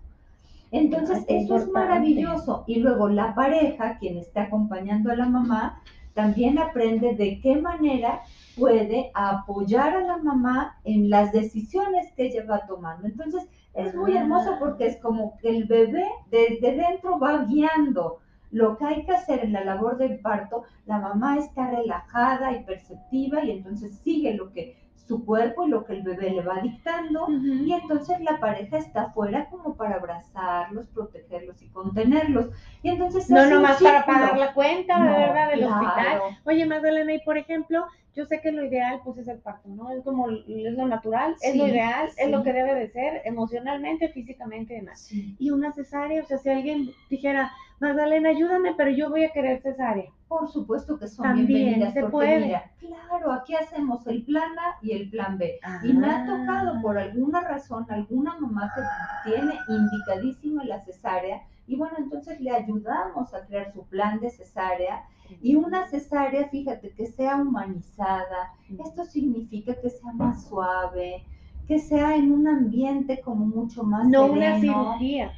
Entonces, eso es maravilloso. Y luego la pareja, quien está acompañando a la mamá, también aprende de qué manera puede apoyar a la mamá en las decisiones que ella va tomando. Entonces, es muy Ah. hermoso porque es como que el bebé desde dentro va guiando lo que hay que hacer en la labor del parto. La mamá está relajada y perceptiva y entonces sigue lo que su cuerpo y lo que el bebé le va dictando. Y entonces la pareja está afuera como para abrazarlos, protegerlos y contenerlos. Y entonces No nomás para pagar la cuenta, No, ¿verdad? Del claro. hospital. Oye, Magdalena, y por ejemplo, yo sé que lo ideal pues es el parto, ¿no? Es como, es lo natural, es lo Sí, ideal, es lo que debe de ser emocionalmente, físicamente y demás. Sí, Y una cesárea, o sea, si alguien dijera, Magdalena, ayúdame, pero yo voy a querer cesárea. por supuesto que son También bienvenidas se porque puede. mira, claro, aquí hacemos el plan A y el plan B. Y me ha tocado por alguna razón alguna mamá que tiene indicadísima la cesárea y bueno, entonces le ayudamos a crear su plan de cesárea y una cesárea, fíjate, que sea humanizada. Esto significa que sea más suave, que sea en un ambiente como mucho más No sereno. una cirugía,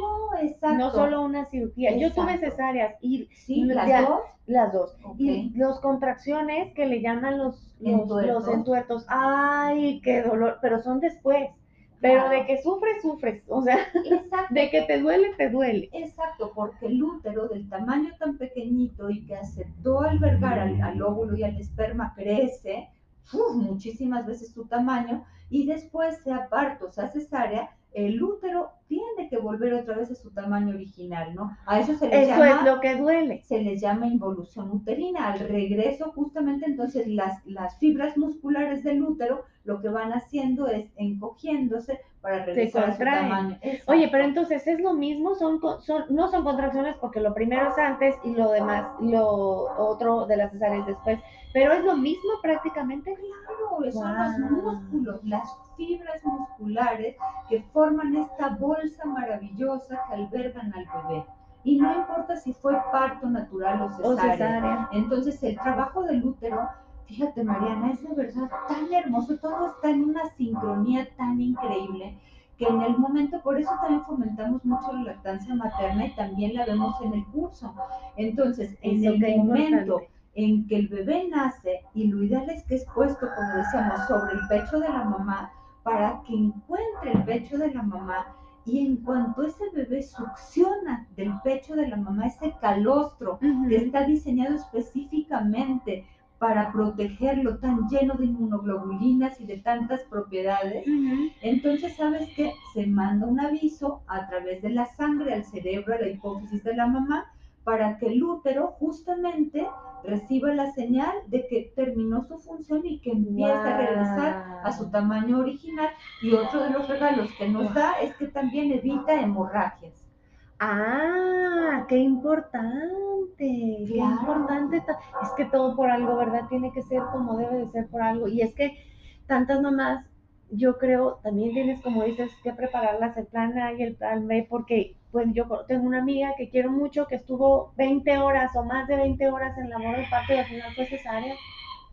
No, exacto. no solo una cirugía. Yo tuve cesáreas y Sí, las ya- dos. las dos. Y los contracciones que le llaman los, los, Entuertos. los entuertos. Ay, qué dolor, pero son después. Pero Claro. de que sufres, sufres. O sea, Exacto. de que te duele, te duele. Exacto, porque el útero del tamaño tan pequeñito y que aceptó albergar al, al óvulo y al esperma crece uf, muchísimas veces su tamaño y después sea parto, sea cesárea, el útero tiene que volver otra vez a su tamaño original, ¿no? A eso se le Eso llama es lo que duele. se les llama involución uterina. Al regreso, justamente entonces las, las fibras musculares del útero lo que van haciendo es encogiéndose para regresar a su tamaño. Exacto. Oye, pero entonces es lo mismo, son, son, no son contracciones porque lo primero es antes y lo demás, lo otro de las cesáreas después, pero es lo mismo prácticamente. Claro, son los músculos, las fibras musculares que forman esta bolsa maravillosa que albergan al bebé. Y no importa si fue parto natural o O cesárea. cesárea. Entonces, el trabajo del útero, fíjate, Mariana, es de verdad tan hermoso, todo está en una sincronía tan increíble que en el momento, por eso también fomentamos mucho la lactancia materna y también la vemos en el curso. Entonces, en Eso, el momento importante. En que el bebé nace y lo ideal es que es puesto, como decíamos, sobre el pecho de la mamá para que encuentre el pecho de la mamá. Y en cuanto ese bebé succiona del pecho de la mamá ese calostro que está diseñado específicamente para protegerlo, tan lleno de inmunoglobulinas y de tantas propiedades, entonces, ¿sabes qué? Se manda un aviso a través de la sangre al cerebro, a la hipófisis de la mamá, para que el útero justamente reciba la señal de que terminó su función y que empieza a regresar a su tamaño original. Y otro de los regalos que nos da es que también evita hemorragias. Ah, qué importante, qué importante. ta- Es que todo por algo, ¿verdad? Tiene que ser como debe de ser por algo. Y es que tantas mamás, yo creo, también tienes, como dices, que prepararlas el plan A y el plan B, porque pues yo tengo una amiga que quiero mucho, que estuvo 20 horas o más de 20 horas en labor de parto y al final fue cesárea.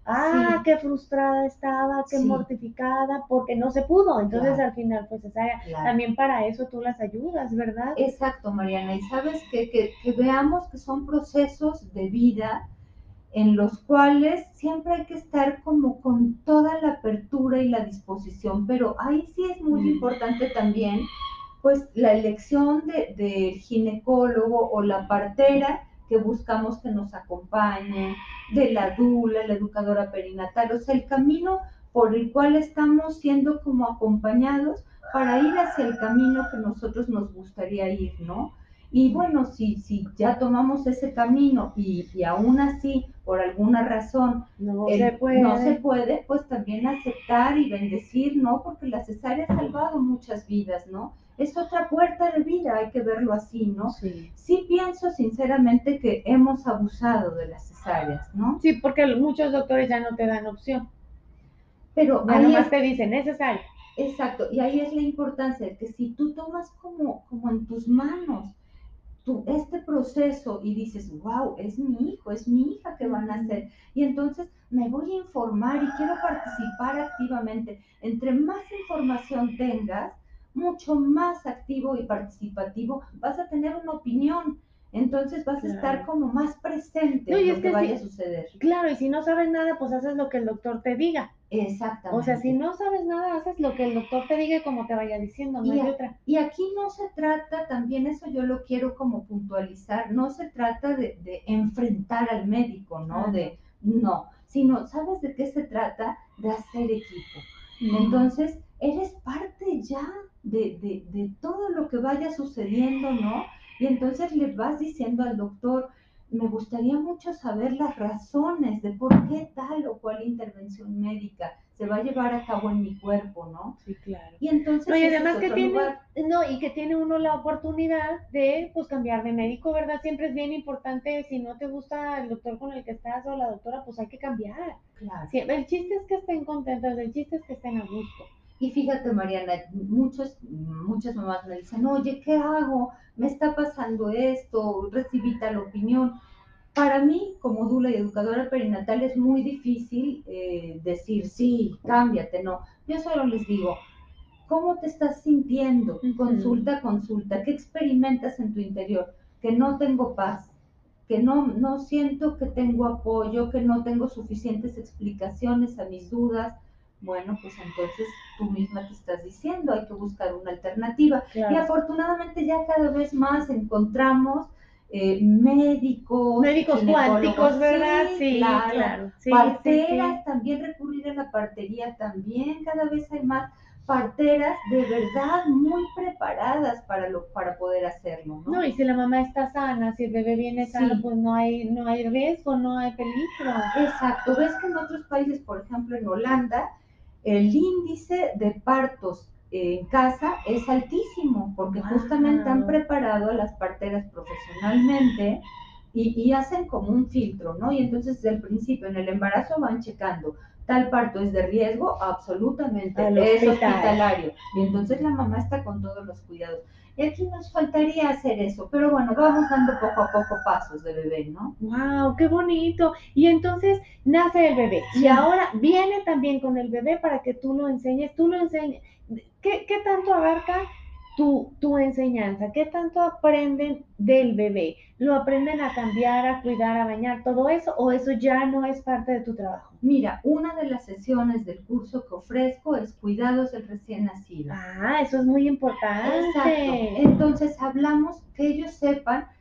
ah, Sí. qué frustrada estaba, qué Sí. mortificada, porque no se pudo. Entonces Claro. al final, pues cesárea, Claro. también para eso tú las ayudas, ¿verdad? Exacto, Mariana. Y sabes que, que, que veamos que son procesos de vida en los cuales siempre hay que estar como con toda la apertura y la disposición, pero ahí sí es muy Mm. importante también, pues la elección de- del ginecólogo o la partera que buscamos que nos acompañe, de la dula, la educadora perinatal, o sea, el camino por el cual estamos siendo como acompañados para ir hacia el camino que nosotros nos gustaría ir, ¿no? Y bueno, si, si ya tomamos ese camino y, y aún así, por alguna razón, No se puede. no se puede, pues también aceptar y bendecir, ¿no? Porque la cesárea ha salvado muchas vidas, ¿no? Es otra puerta de vida, hay que verlo así, ¿no? Sí. Sí pienso sinceramente que hemos abusado de las cesáreas, ¿no? Sí, porque muchos doctores ya no te dan opción. Pero ahí nomás es, te dicen necesario. exacto, y ahí es la importancia de que si tú tomas como, como en tus manos tu, este proceso y dices, wow, es mi hijo, es mi hija que van a hacer, y entonces me voy a informar y quiero participar activamente. Entre más información tengas, mucho más activo y participativo vas a tener una opinión. Entonces vas a estar como más presente No, y en es lo que que vaya a suceder. Claro, y si no sabes nada, pues haces lo que el doctor te diga. Exactamente. O sea, si no sabes nada, haces lo que el doctor te diga y como te vaya diciendo, no Y hay a- otra. Y aquí no se trata, también eso yo lo quiero como puntualizar, no se trata de, de enfrentar al médico, ¿no? Ah, De, no, sino, ¿sabes de qué se trata? De hacer equipo. Entonces, eres parte ya de, de, de todo lo que vaya sucediendo, ¿no? Y entonces le vas diciendo al doctor, me gustaría mucho saber las razones de por qué tal o cual intervención médica se va a llevar a cabo en mi cuerpo, ¿no? Sí, claro. Y entonces No, y además que tiene, lugar. no, y que tiene uno la oportunidad de pues cambiar de médico, ¿verdad? Siempre es bien importante, si no te gusta el doctor con el que estás o la doctora, pues hay que cambiar. Claro. Sí, el chiste es que estén contentos, el chiste es que estén a gusto. Y fíjate, Mariana, muchos, muchas mamás me dicen, oye, ¿qué hago? Me está pasando esto, recibí tal opinión. Para mí, como dula y educadora perinatal, es muy difícil eh, decir, sí, cámbiate, no. Yo solo les digo, ¿cómo te estás sintiendo? Consulta, consulta, ¿qué experimentas en tu interior? Que no tengo paz, que no, no siento que tengo apoyo, que no tengo suficientes explicaciones a mis dudas. Bueno, pues entonces tú misma te estás diciendo, hay que buscar una alternativa. Y afortunadamente ya cada vez más encontramos eh, médicos, Médicos cuánticos, ¿verdad? Sí, Sí, claro. claro. Sí, parteras, sí, también recurrir a la partería, también cada vez hay más parteras de verdad muy preparadas para, lo, para poder hacerlo. ¿no? No, y si la mamá está sana, si el bebé viene sano, pues no hay, no hay riesgo, no hay peligro. Exacto, ves que en otros países, por ejemplo en Holanda, el índice de partos en casa es altísimo, porque justamente han preparado a las parteras profesionalmente y, y hacen como un filtro, ¿no? Y entonces desde el principio en el embarazo van checando, tal parto es de riesgo, absolutamente, es hospital. hospitalario. Y entonces la mamá está con todos los cuidados. Y aquí nos faltaría hacer eso, pero bueno, vamos dando poco a poco pasos de bebé, ¿no? Wow, qué bonito. Y entonces nace el bebé. Y ahora viene también con el bebé para que tú lo enseñes, tú lo enseñes. ¿Qué, qué tanto abarca tu, tu enseñanza? ¿Qué tanto aprenden del bebé? ¿Lo aprenden a cambiar, a cuidar, a bañar, todo eso? ¿O eso ya no es parte de tu trabajo? Mira, una de las sesiones del curso que ofrezco es cuidados del recién nacido. Ah, eso es muy importante. Exacto. Entonces hablamos que ellos sepan pa-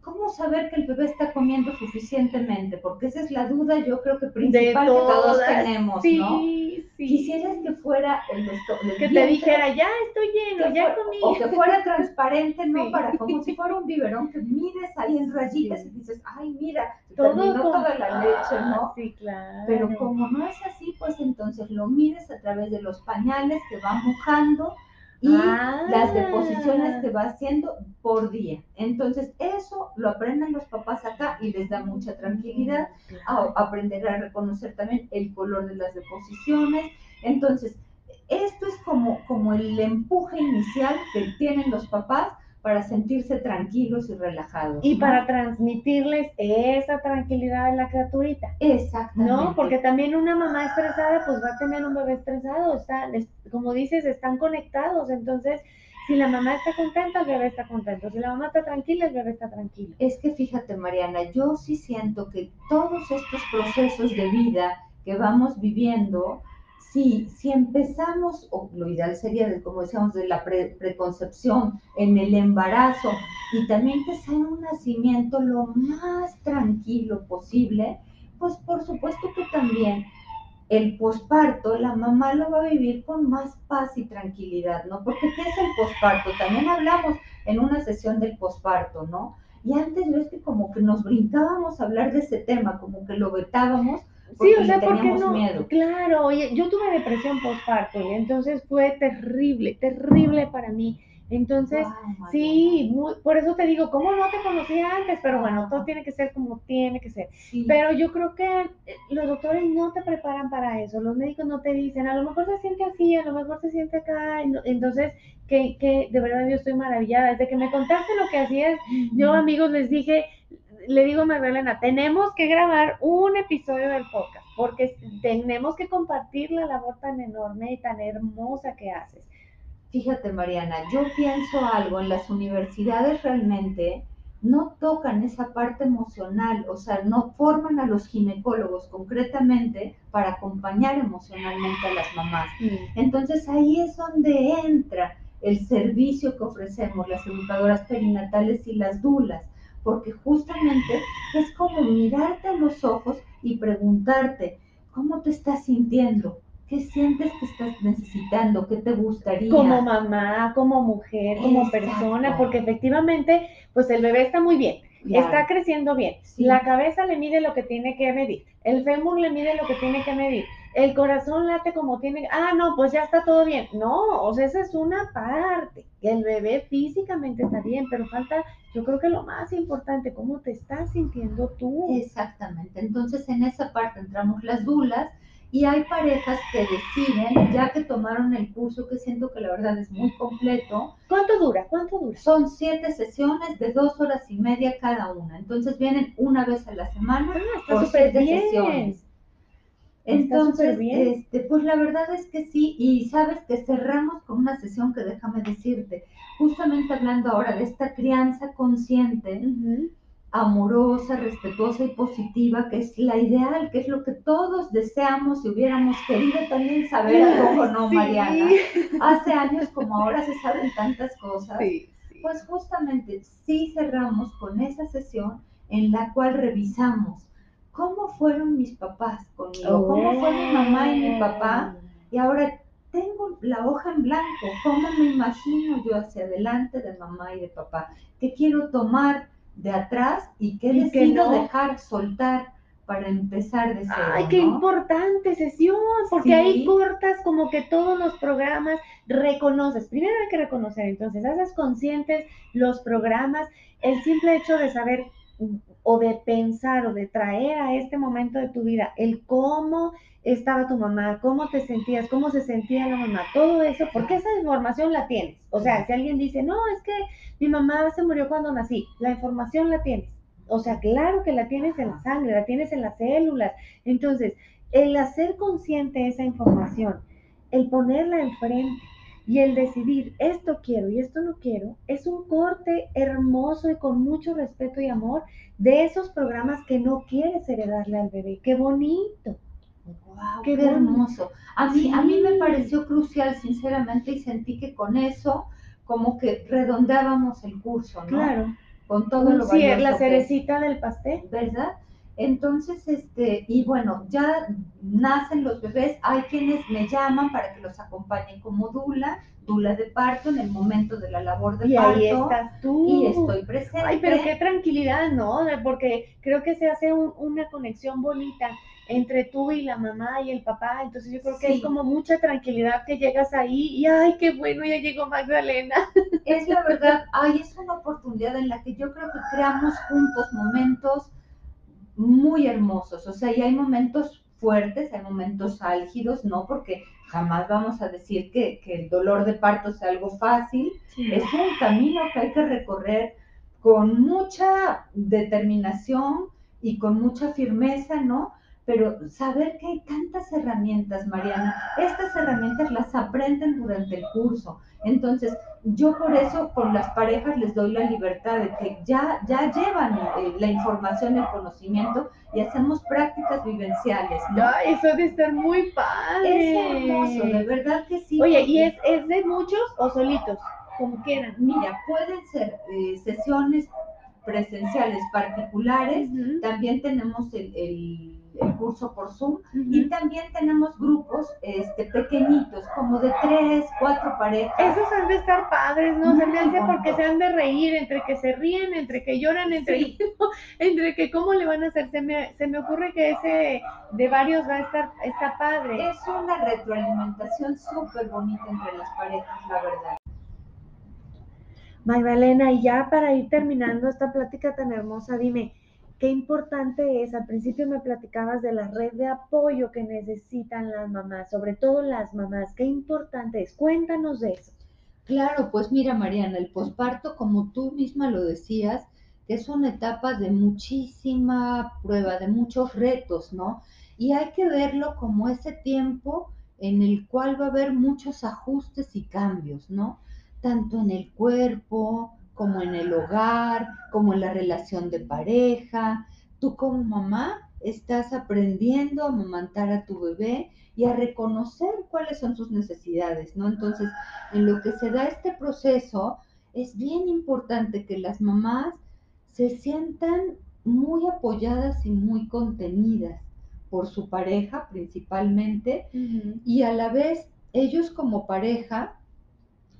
cómo saber que el bebé está comiendo suficientemente, porque esa es la duda yo creo que principal que todos tenemos, sí, ¿no? Sí, Quisieras que fuera el, el Que te dijera, ya estoy lleno, ya comí. o que fuera transparente, ¿no? Sí. Para como si fuera un biberón que mides ahí en rayitas y dices, ay, mira, Todo terminó con- toda la leche, ¿no? Ah, Sí, claro. Pero como no es así, pues entonces lo mides a través de los pañales que va mojando y Ah. las deposiciones que va haciendo por día. Entonces eso lo aprenden los papás acá y les da mucha tranquilidad. A, aprender a reconocer también el color de las deposiciones. Entonces, esto es como, como el empuje inicial que tienen los papás para sentirse tranquilos y relajados. Y ¿no? para transmitirles esa tranquilidad a la criaturita. Exactamente. No, porque también una mamá estresada, pues va a tener un bebé estresado. Está, es- como dices, están conectados. Entonces, si la mamá está contenta, el bebé está contento. Si la mamá está tranquila, el bebé está tranquilo. Es que fíjate, Mariana, yo sí siento que todos estos procesos de vida que vamos viviendo, si, si empezamos, o lo ideal sería, de, como decíamos, de la pre- preconcepción, en el embarazo, y también sea un nacimiento lo más tranquilo posible, pues por supuesto que también el posparto, la mamá lo va a vivir con más paz y tranquilidad, ¿no? Porque ¿qué es el posparto? También hablamos en una sesión del posparto, ¿no? Y antes ves que como que nos brincábamos a hablar de ese tema, como que lo vetábamos, porque sí, o sea, teníamos no. miedo. Claro, oye, yo tuve depresión postparto y entonces fue terrible, terrible para mí. Entonces, Guau, sí, muy- por eso te digo, ¿cómo no te conocía antes? Pero bueno, todo tiene que ser como tiene que ser. Sí. Pero yo creo que eh, los doctores no te preparan para eso, los médicos no te dicen, a lo mejor se siente así, a lo mejor se siente acá. Entonces, que, que de verdad yo estoy maravillada. Desde que me contaste lo que hacías, yo amigos les dije, le digo a Magdalena, tenemos que grabar un episodio del podcast, porque tenemos que compartir la labor tan enorme y tan hermosa que haces. Fíjate, Mariana, yo pienso algo, en las universidades realmente no tocan esa parte emocional, o sea, no forman a los ginecólogos concretamente para acompañar emocionalmente a las mamás. Entonces ahí es donde entra el servicio que ofrecemos las educadoras perinatales y las dulas, porque justamente es como mirarte a los ojos y preguntarte, ¿cómo te estás sintiendo? ¿Qué sientes que estás necesitando? ¿Qué te gustaría? Como mamá, como mujer, como Exacto. persona, porque efectivamente, pues el bebé está muy bien, Claro. está creciendo bien, Sí. la cabeza le mide lo que tiene que medir, el fémur le mide lo que tiene que medir, el corazón late como tiene, ah, no, pues ya está todo bien. No, o sea, esa es una parte, que el bebé físicamente está bien, pero falta, yo creo que lo más importante, cómo te estás sintiendo tú. Exactamente. Entonces en esa parte entramos las dulas y hay parejas que deciden, ya que tomaron el curso, que siento que la verdad es muy completo, ¿Cuánto dura? ¿Cuánto dura? son siete sesiones de dos horas y media cada una. Entonces vienen una vez a la semana Ah, está por siete bien. sesiones. Entonces, bien. este, pues la verdad es que sí, y sabes que cerramos con una sesión que déjame decirte, justamente hablando ahora de esta crianza consciente, amorosa, respetuosa y positiva, que es la ideal, que es lo que todos deseamos y hubiéramos querido también saber, ¿a poco no, Sí. Mariana? Hace años como ahora se saben tantas cosas. Sí, sí. Pues justamente sí cerramos con esa sesión en la cual revisamos cómo fueron mis papás conmigo, cómo fue mi mamá y mi papá, y ahora tengo la hoja en blanco, cómo me imagino yo hacia adelante de mamá y de papá, qué quiero tomar de atrás y qué Y que decido no. dejar, soltar para empezar de cero, Ay, qué ¿no? importante sesión, porque Sí. ahí cortas como que todos los programas, reconoces, primero hay que reconocer, entonces haces conscientes los programas, el simple hecho de saber o de pensar o de traer a este momento de tu vida el cómo estaba tu mamá, cómo te sentías, cómo se sentía la mamá, todo eso, porque esa información la tienes. O sea, si alguien dice, no, es que mi mamá se murió cuando nací, la información la tienes. O sea, claro que la tienes en la sangre, la tienes en las células. Entonces, el hacer consciente esa información, el ponerla enfrente y el decidir esto quiero y esto no quiero, es un corte hermoso y con mucho respeto y amor de esos programas que no quieres heredarle al bebé. ¡Qué bonito! Wow, Qué qué, hermoso. A mí, a mí me Sí. pareció crucial, sinceramente, y sentí que con eso como que redondeábamos el curso, ¿no? Claro. Con todo lo la valioso que es. cerecita del pastel. ¿verdad? Entonces, este, y bueno, ya nacen los bebés, hay quienes me llaman para que los acompañen como dula, dula de parto en el momento de la labor de Y parto. ahí estás tú. Y estoy presente. Ay, pero qué tranquilidad, ¿no? Porque creo que se hace un- una conexión bonita entre tú y la mamá y el papá. Entonces yo creo que Sí. es como mucha tranquilidad que llegas ahí y ay, qué bueno, ya llegó Magdalena. Es la verdad, ay, es una oportunidad en la que yo creo que creamos juntos momentos muy hermosos, o sea, y hay momentos fuertes, hay momentos álgidos, ¿no? Porque jamás vamos a decir que, que el dolor de parto sea algo fácil. Sí. Es un camino que hay que recorrer con mucha determinación y con mucha firmeza, ¿no? Pero saber que hay tantas herramientas, Mariana, estas herramientas las aprenden durante el curso. Entonces, yo por eso con las parejas les doy la libertad de que ya, ya llevan eh, la información, el conocimiento y hacemos prácticas vivenciales, ¿no? Ay, eso de estar muy padre. Es hermoso, de verdad que sí. Oye, ¿y es, es de muchos o solitos? Como quieran. Mira, pueden ser eh, sesiones presenciales particulares, también tenemos el, el- el curso por Zoom y también tenemos grupos este, pequeñitos, como de tres, cuatro parejas. Esos han de estar padres, ¿no? Se me hace porque se han de reír, entre que se ríen, entre que lloran, entre, Sí. entre que cómo le van a hacer. Se me, se me ocurre que ese de varios va a estar, está padre. Es una retroalimentación súper bonita entre las parejas, la verdad. Magdalena, y ya para ir terminando esta plática tan hermosa, dime, qué importante es, al principio me platicabas de la red de apoyo que necesitan las mamás, sobre todo las mamás, qué importante es, cuéntanos de eso. Claro, pues mira, Mariana, el posparto, como tú misma lo decías, es una etapa de muchísima prueba, de muchos retos, ¿no? Y hay que verlo como ese tiempo en el cual va a haber muchos ajustes y cambios, ¿no? Tanto en el cuerpo, como en el hogar, como en la relación de pareja. Tú como mamá estás aprendiendo a amamantar a tu bebé y a reconocer cuáles son sus necesidades, ¿no? Entonces, en lo que se da este proceso, es bien importante que las mamás se sientan muy apoyadas y muy contenidas por su pareja principalmente y a la vez ellos como pareja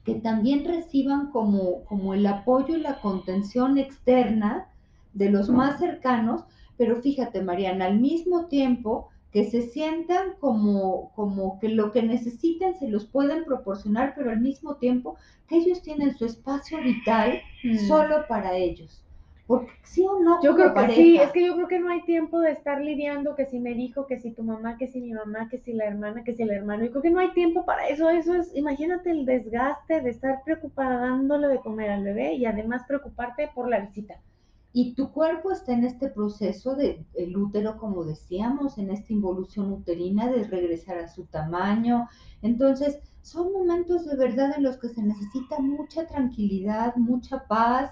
que también reciban como, como el apoyo y la contención externa de los más cercanos, pero fíjate Mariana, al mismo tiempo que se sientan como, como que lo que necesiten se los pueden proporcionar, pero al mismo tiempo que ellos tienen su espacio vital solo para ellos. Porque sí o no. Yo creo que pareja, sí, es que yo creo que no hay tiempo de estar lidiando que si me dijo, que si tu mamá, que si mi mamá, que si la hermana, que si el hermano. Yo creo que no hay tiempo para eso. Eso es, imagínate el desgaste de estar preocupada dándole de comer al bebé y además preocuparte por la visita. Y tu cuerpo está en este proceso de el útero, como decíamos, en esta involución uterina de regresar a su tamaño. Entonces, son momentos de verdad en los que se necesita mucha tranquilidad, mucha paz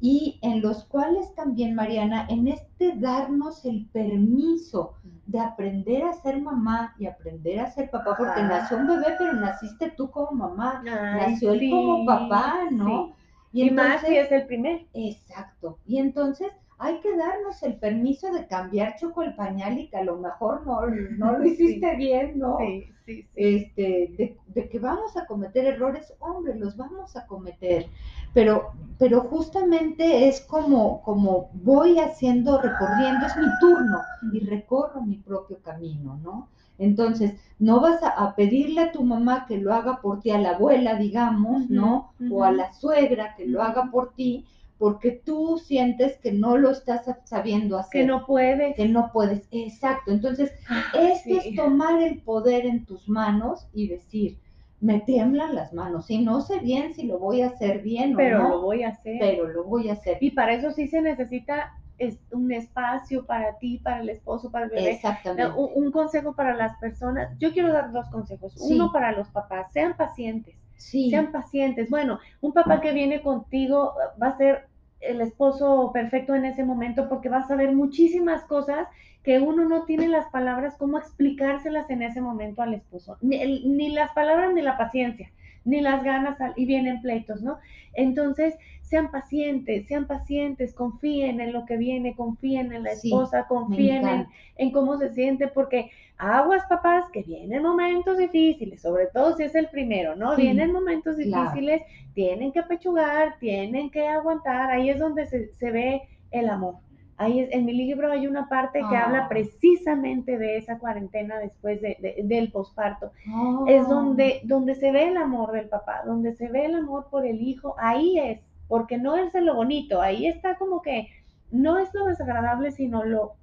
y en los cuales también, Mariana, en este darnos el permiso de aprender a ser mamá y aprender a ser papá, porque nació un bebé, pero naciste tú como mamá, Ay, nació él como papá, ¿no? sí. Y, más si es el primer. Exacto. Y entonces hay que darnos el permiso de cambiar choco el pañal y que a lo mejor no, no lo Sí. hiciste bien, ¿no? Sí, sí, sí. Este, de, de que vamos a cometer errores, hombre, los vamos a cometer. Pero, pero justamente es como, como voy haciendo, recorriendo, es mi turno y recorro mi propio camino, ¿no? Entonces, no vas a, a pedirle a tu mamá que lo haga por ti, a la abuela, digamos, ¿no? O a la suegra que lo haga por ti, porque tú sientes que no lo estás sabiendo hacer Que no puedes. que no puedes. Exacto. Entonces, esto Sí. es tomar el poder en tus manos y decir, me tiemblan las manos y no sé bien si lo voy a hacer bien pero o no, lo voy a hacer. pero lo voy a hacer. Y para eso sí se necesita es- un espacio para ti, para el esposo, para el bebé. Exactamente. Un, un consejo para las personas. Yo quiero dar dos consejos. Sí. Uno para los papás. Sean pacientes. Sí, Sean pacientes. Bueno, un papá que viene contigo va a ser el esposo perfecto en ese momento porque vas a ver muchísimas cosas que uno no tiene las palabras cómo explicárselas en ese momento al esposo. Ni, ni las palabras ni la paciencia, ni las ganas y vienen pleitos, ¿no? Entonces, sean pacientes, sean pacientes, confíen en lo que viene, confíen en la esposa, confíen en, cómo se siente, porque aguas papás que vienen momentos difíciles, sobre todo si es el primero, ¿no? Sí, vienen momentos claro. difíciles, tienen que pechugar, tienen que aguantar, ahí es donde se, se ve el amor. Ahí es, en mi libro hay una parte que Ah. habla precisamente de esa cuarentena después de- de- del posparto. Oh, Es donde, donde se ve el amor del papá, donde se ve el amor por el hijo, ahí es, porque no es en lo bonito, ahí está como que no es lo desagradable, sino lo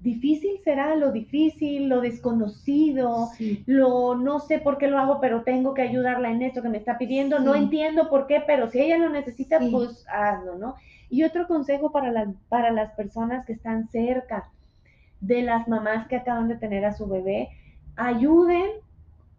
difícil será lo difícil, lo desconocido, Sí, lo no sé por qué lo hago, pero tengo que ayudarla en esto que me está pidiendo, no entiendo por qué, pero si ella lo necesita, Sí. pues hazlo, ¿no? Y otro consejo para las, para las personas que están cerca de las mamás que acaban de tener a su bebé, ayuden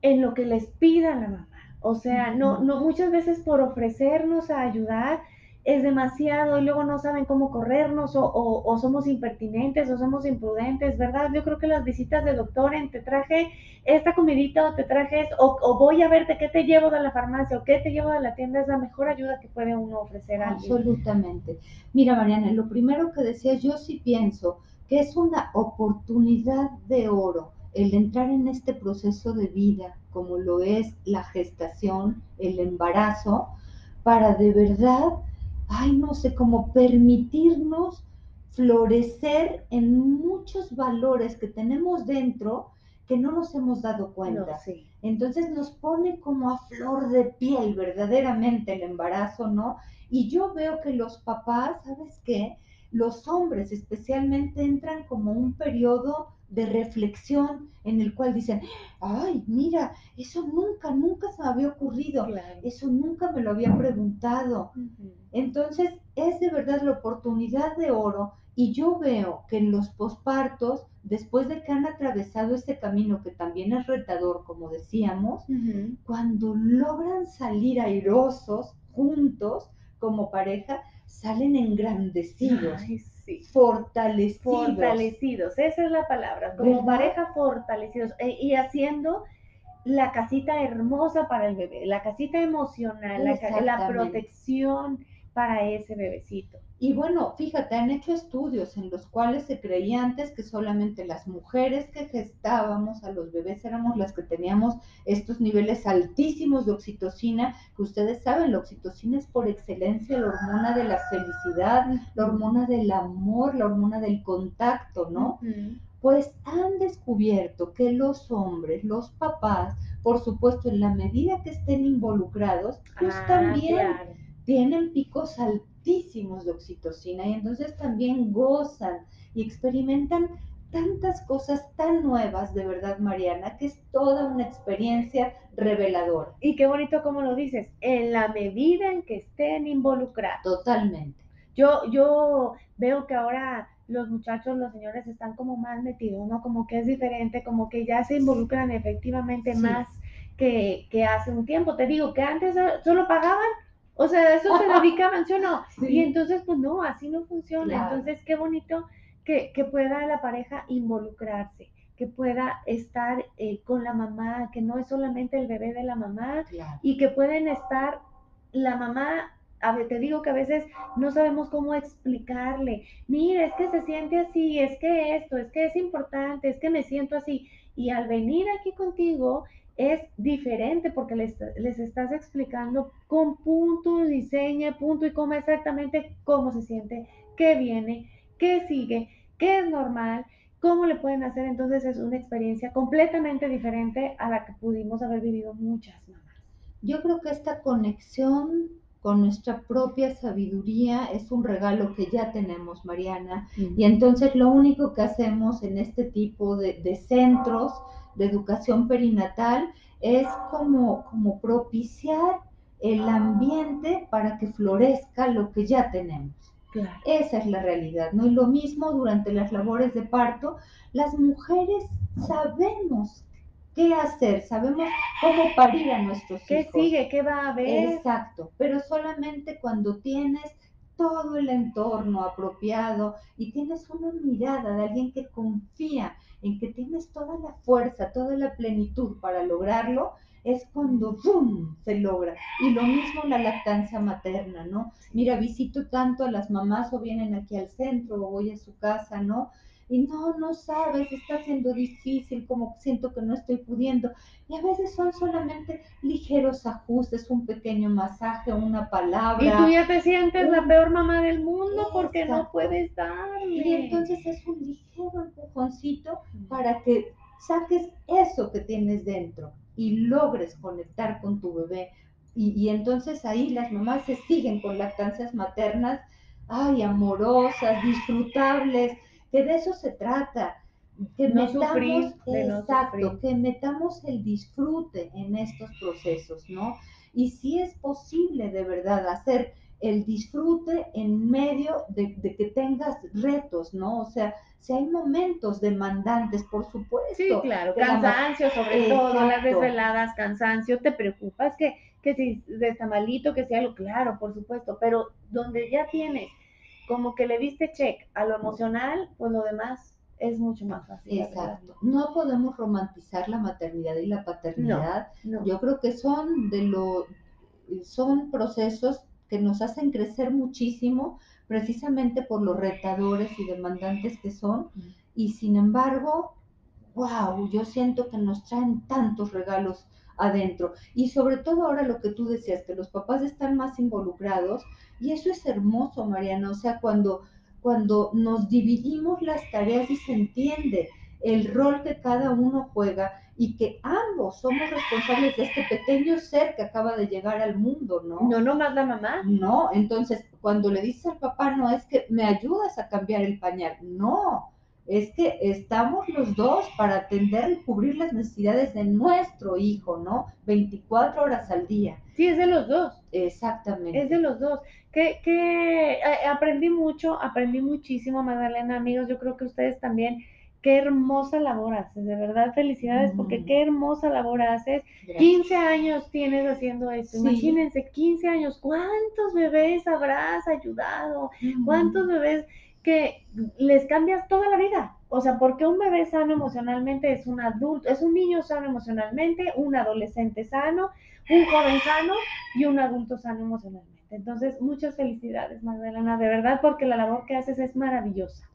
en lo que les pida la mamá. O sea, no, no muchas veces por ofrecernos a ayudar es demasiado y luego no saben cómo corrernos o, o- o somos impertinentes o somos imprudentes, ¿verdad? Yo creo que las visitas de doctor en te traje esta comidita o te traje esto, o, o voy a verte qué te llevo de la farmacia o qué te llevo de la tienda es la mejor ayuda que puede uno ofrecer a alguien. Absolutamente. Mira, Mariana, lo primero que decías, yo sí pienso que es una oportunidad de oro el entrar en este proceso de vida, como lo es la gestación, el embarazo, para de verdad, ay, no sé, como permitirnos florecer en muchos valores que tenemos dentro que no nos hemos dado No, cuenta. sí. Entonces nos pone como a flor de piel verdaderamente el embarazo, ¿no? Y yo veo que los papás, ¿sabes qué? Los hombres especialmente entran como un periodo de reflexión en el cual dicen, ay, mira, eso nunca, nunca se me había ocurrido, Claro. eso nunca me lo había preguntado. Entonces, es de verdad la oportunidad de oro y yo veo que en los pospartos, después de que han atravesado ese camino que también es retador, como decíamos, cuando logran salir airosos juntos como pareja, salen engrandecidos, Ay, sí. Fortalecidos. Fortalecidos, esa es la palabra, como ¿Verdad? pareja fortalecidos e- y haciendo la casita hermosa para el bebé, la casita emocional, la, la protección para ese bebecito. Y bueno, fíjate, han hecho estudios en los cuales se creía antes que solamente las mujeres que gestábamos a los bebés éramos las que teníamos estos niveles altísimos de oxitocina, que ustedes saben, la oxitocina es por excelencia la hormona de la felicidad, la hormona del amor, la hormona del contacto, ¿no? Pues han descubierto que los hombres, los papás, por supuesto, en la medida que estén involucrados, pues Ah, también claro. Tienen picos altísimos de oxitocina y entonces también gozan y experimentan tantas cosas tan nuevas, de verdad, Mariana, que es toda una experiencia reveladora. Y qué bonito como lo dices, en la medida en que estén involucrados. Totalmente. Yo, yo veo que ahora los muchachos, los señores están como más metidos, ¿no? Como que es diferente, como que ya se involucran efectivamente Sí. más que, que hace un tiempo. Te digo que antes so- solo pagaban, o sea, a eso se dedicaban, ¿sí o no? Sí. Y entonces, pues no, así no funciona. Claro. Entonces, qué bonito que, que pueda la pareja involucrarse, que pueda estar eh, con la mamá, que no es solamente el bebé de la mamá, Claro. y que pueden estar la mamá, a ver, te digo que a veces no sabemos cómo explicarle, mira, es que se siente así, es que esto, es que es importante, es que me siento así. Y al venir aquí contigo es diferente porque les, les estás explicando con punto, diseña, punto y coma exactamente cómo se siente, qué viene, qué sigue, qué es normal, cómo le pueden hacer. Entonces es una experiencia completamente diferente a la que pudimos haber vivido muchas mamás. Yo creo que esta conexión con nuestra propia sabiduría es un regalo que ya tenemos, Mariana. Y entonces lo único que hacemos en este tipo de, de centros de educación perinatal es como, como propiciar el ambiente para que florezca lo que ya tenemos. Claro. Esa es la realidad, ¿no? Y lo mismo durante las labores de parto, las mujeres sabemos qué hacer, sabemos cómo parir a nuestros ¿Qué hijos. sigue? ¿Qué va a haber? Exacto, pero solamente cuando tienes todo el entorno apropiado y tienes una mirada de alguien que confía en que tienes toda la fuerza, toda la plenitud para lograrlo, es cuando ¡boom! se logra. Y lo mismo la lactancia materna, ¿no? Mira, visito tanto a las mamás o vienen aquí al centro o voy a su casa, ¿no? Y no, no sabes, está siendo difícil, como siento que no estoy pudiendo. Y a veces son solamente ligeros ajustes, un pequeño masaje, una palabra. Y tú ya te sientes la peor mamá del mundo porque no puedes darle. Y entonces es un ligero empujoncito para que saques eso que tienes dentro y logres conectar con tu bebé. Y, y entonces ahí las mamás se siguen con lactancias maternas, ay, amorosas, disfrutables, que de eso se trata, que No metamos, sufrir, de no exacto, que metamos el disfrute en estos procesos, ¿no? Y si es posible de verdad hacer el disfrute en medio de, de que tengas retos, ¿no? O sea, si hay momentos demandantes, por supuesto. Sí, claro, la cansancio sobre todo, las desveladas, cansancio, te preocupas que, que si está malito, que sea algo, claro, por supuesto, pero donde ya tienes como que le diste check a lo emocional, pues lo demás es mucho más fácil. Exacto. No podemos romantizar la maternidad y la paternidad. No, Yo creo que son de lo son procesos que nos hacen crecer muchísimo precisamente por los retadores y demandantes que son y sin embargo, wow, yo siento que nos traen tantos regalos adentro y sobre todo ahora lo que tú decías que los papás están más involucrados y eso es hermoso, Mariana, o sea, cuando cuando nos dividimos las tareas y se entiende el rol que cada uno juega y que ambos somos responsables de este pequeño ser que acaba de llegar al mundo, ¿no? no nomás la mamá. No, entonces cuando le dices al papá, no es que me ayudas a cambiar el pañal, no, es que estamos los dos para atender y cubrir las necesidades de nuestro hijo, ¿no? 24 horas al día. Sí, es de los dos. Exactamente. Es de los dos. Que, que eh, aprendí mucho, aprendí muchísimo, Magdalena, amigos. Yo creo que ustedes también. Qué hermosa labor haces, de verdad, felicidades, porque Mm. qué hermosa labor haces. Gracias. 15 años tienes haciendo esto. Sí. Imagínense, 15 años. ¿Cuántos bebés habrás ayudado? ¿Cuántos bebés que les cambias toda la vida? O sea, porque un bebé sano emocionalmente es un adulto, es un niño sano emocionalmente, un adolescente sano, un joven sano y un adulto sano emocionalmente. Entonces, muchas felicidades, Magdalena, de verdad, porque la labor que haces es maravillosa.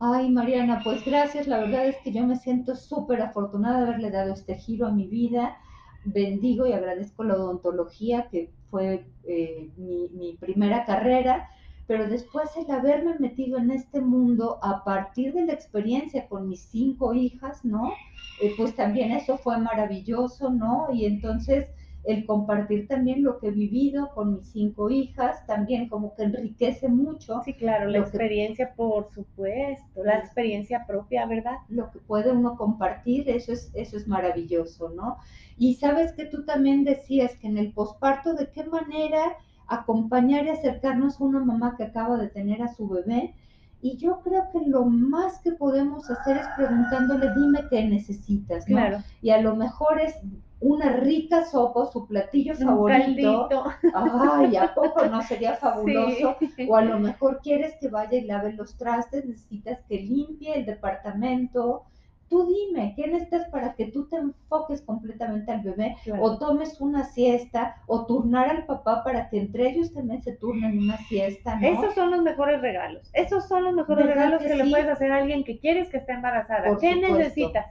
Ay, Mariana, pues gracias. La verdad es que yo me siento súper afortunada de haberle dado este giro a mi vida. Bendigo y agradezco la odontología, que fue eh, mi, mi primera carrera, pero después el haberme metido en este mundo a partir de la experiencia con mis cinco hijas, ¿no? Eh, pues también eso fue maravilloso, ¿no? Y entonces el compartir también lo que he vivido con mis cinco hijas, también como que enriquece mucho Sí, claro, la que- experiencia, por supuesto, la experiencia propia, ¿verdad? lo que puede uno compartir, eso es, eso es maravilloso, ¿no? Y sabes que tú también decías que en el posparto, ¿de qué manera acompañar y acercarnos a una mamá que acaba de tener a su bebé? Y yo creo que lo más que podemos hacer es preguntándole, dime qué necesitas, ¿no? Claro. Y a lo mejor es una rica sopa, su platillo Un favorito. caldito. Ay, ¿a poco no sería fabuloso? Sí. O a lo mejor quieres que vaya y lave los trastes, necesitas que limpie el departamento. Tú dime, ¿qué necesitas para que tú te enfoques completamente al bebé? Claro. O tomes una siesta, o turnar al papá para que entre ellos también se turnen una siesta, ¿no? Esos son los mejores regalos. Esos son los mejores ¿Verdad regalos que que, le puedes hacer a alguien que quieres que esté embarazada. Por ¿Qué supuesto. necesitas?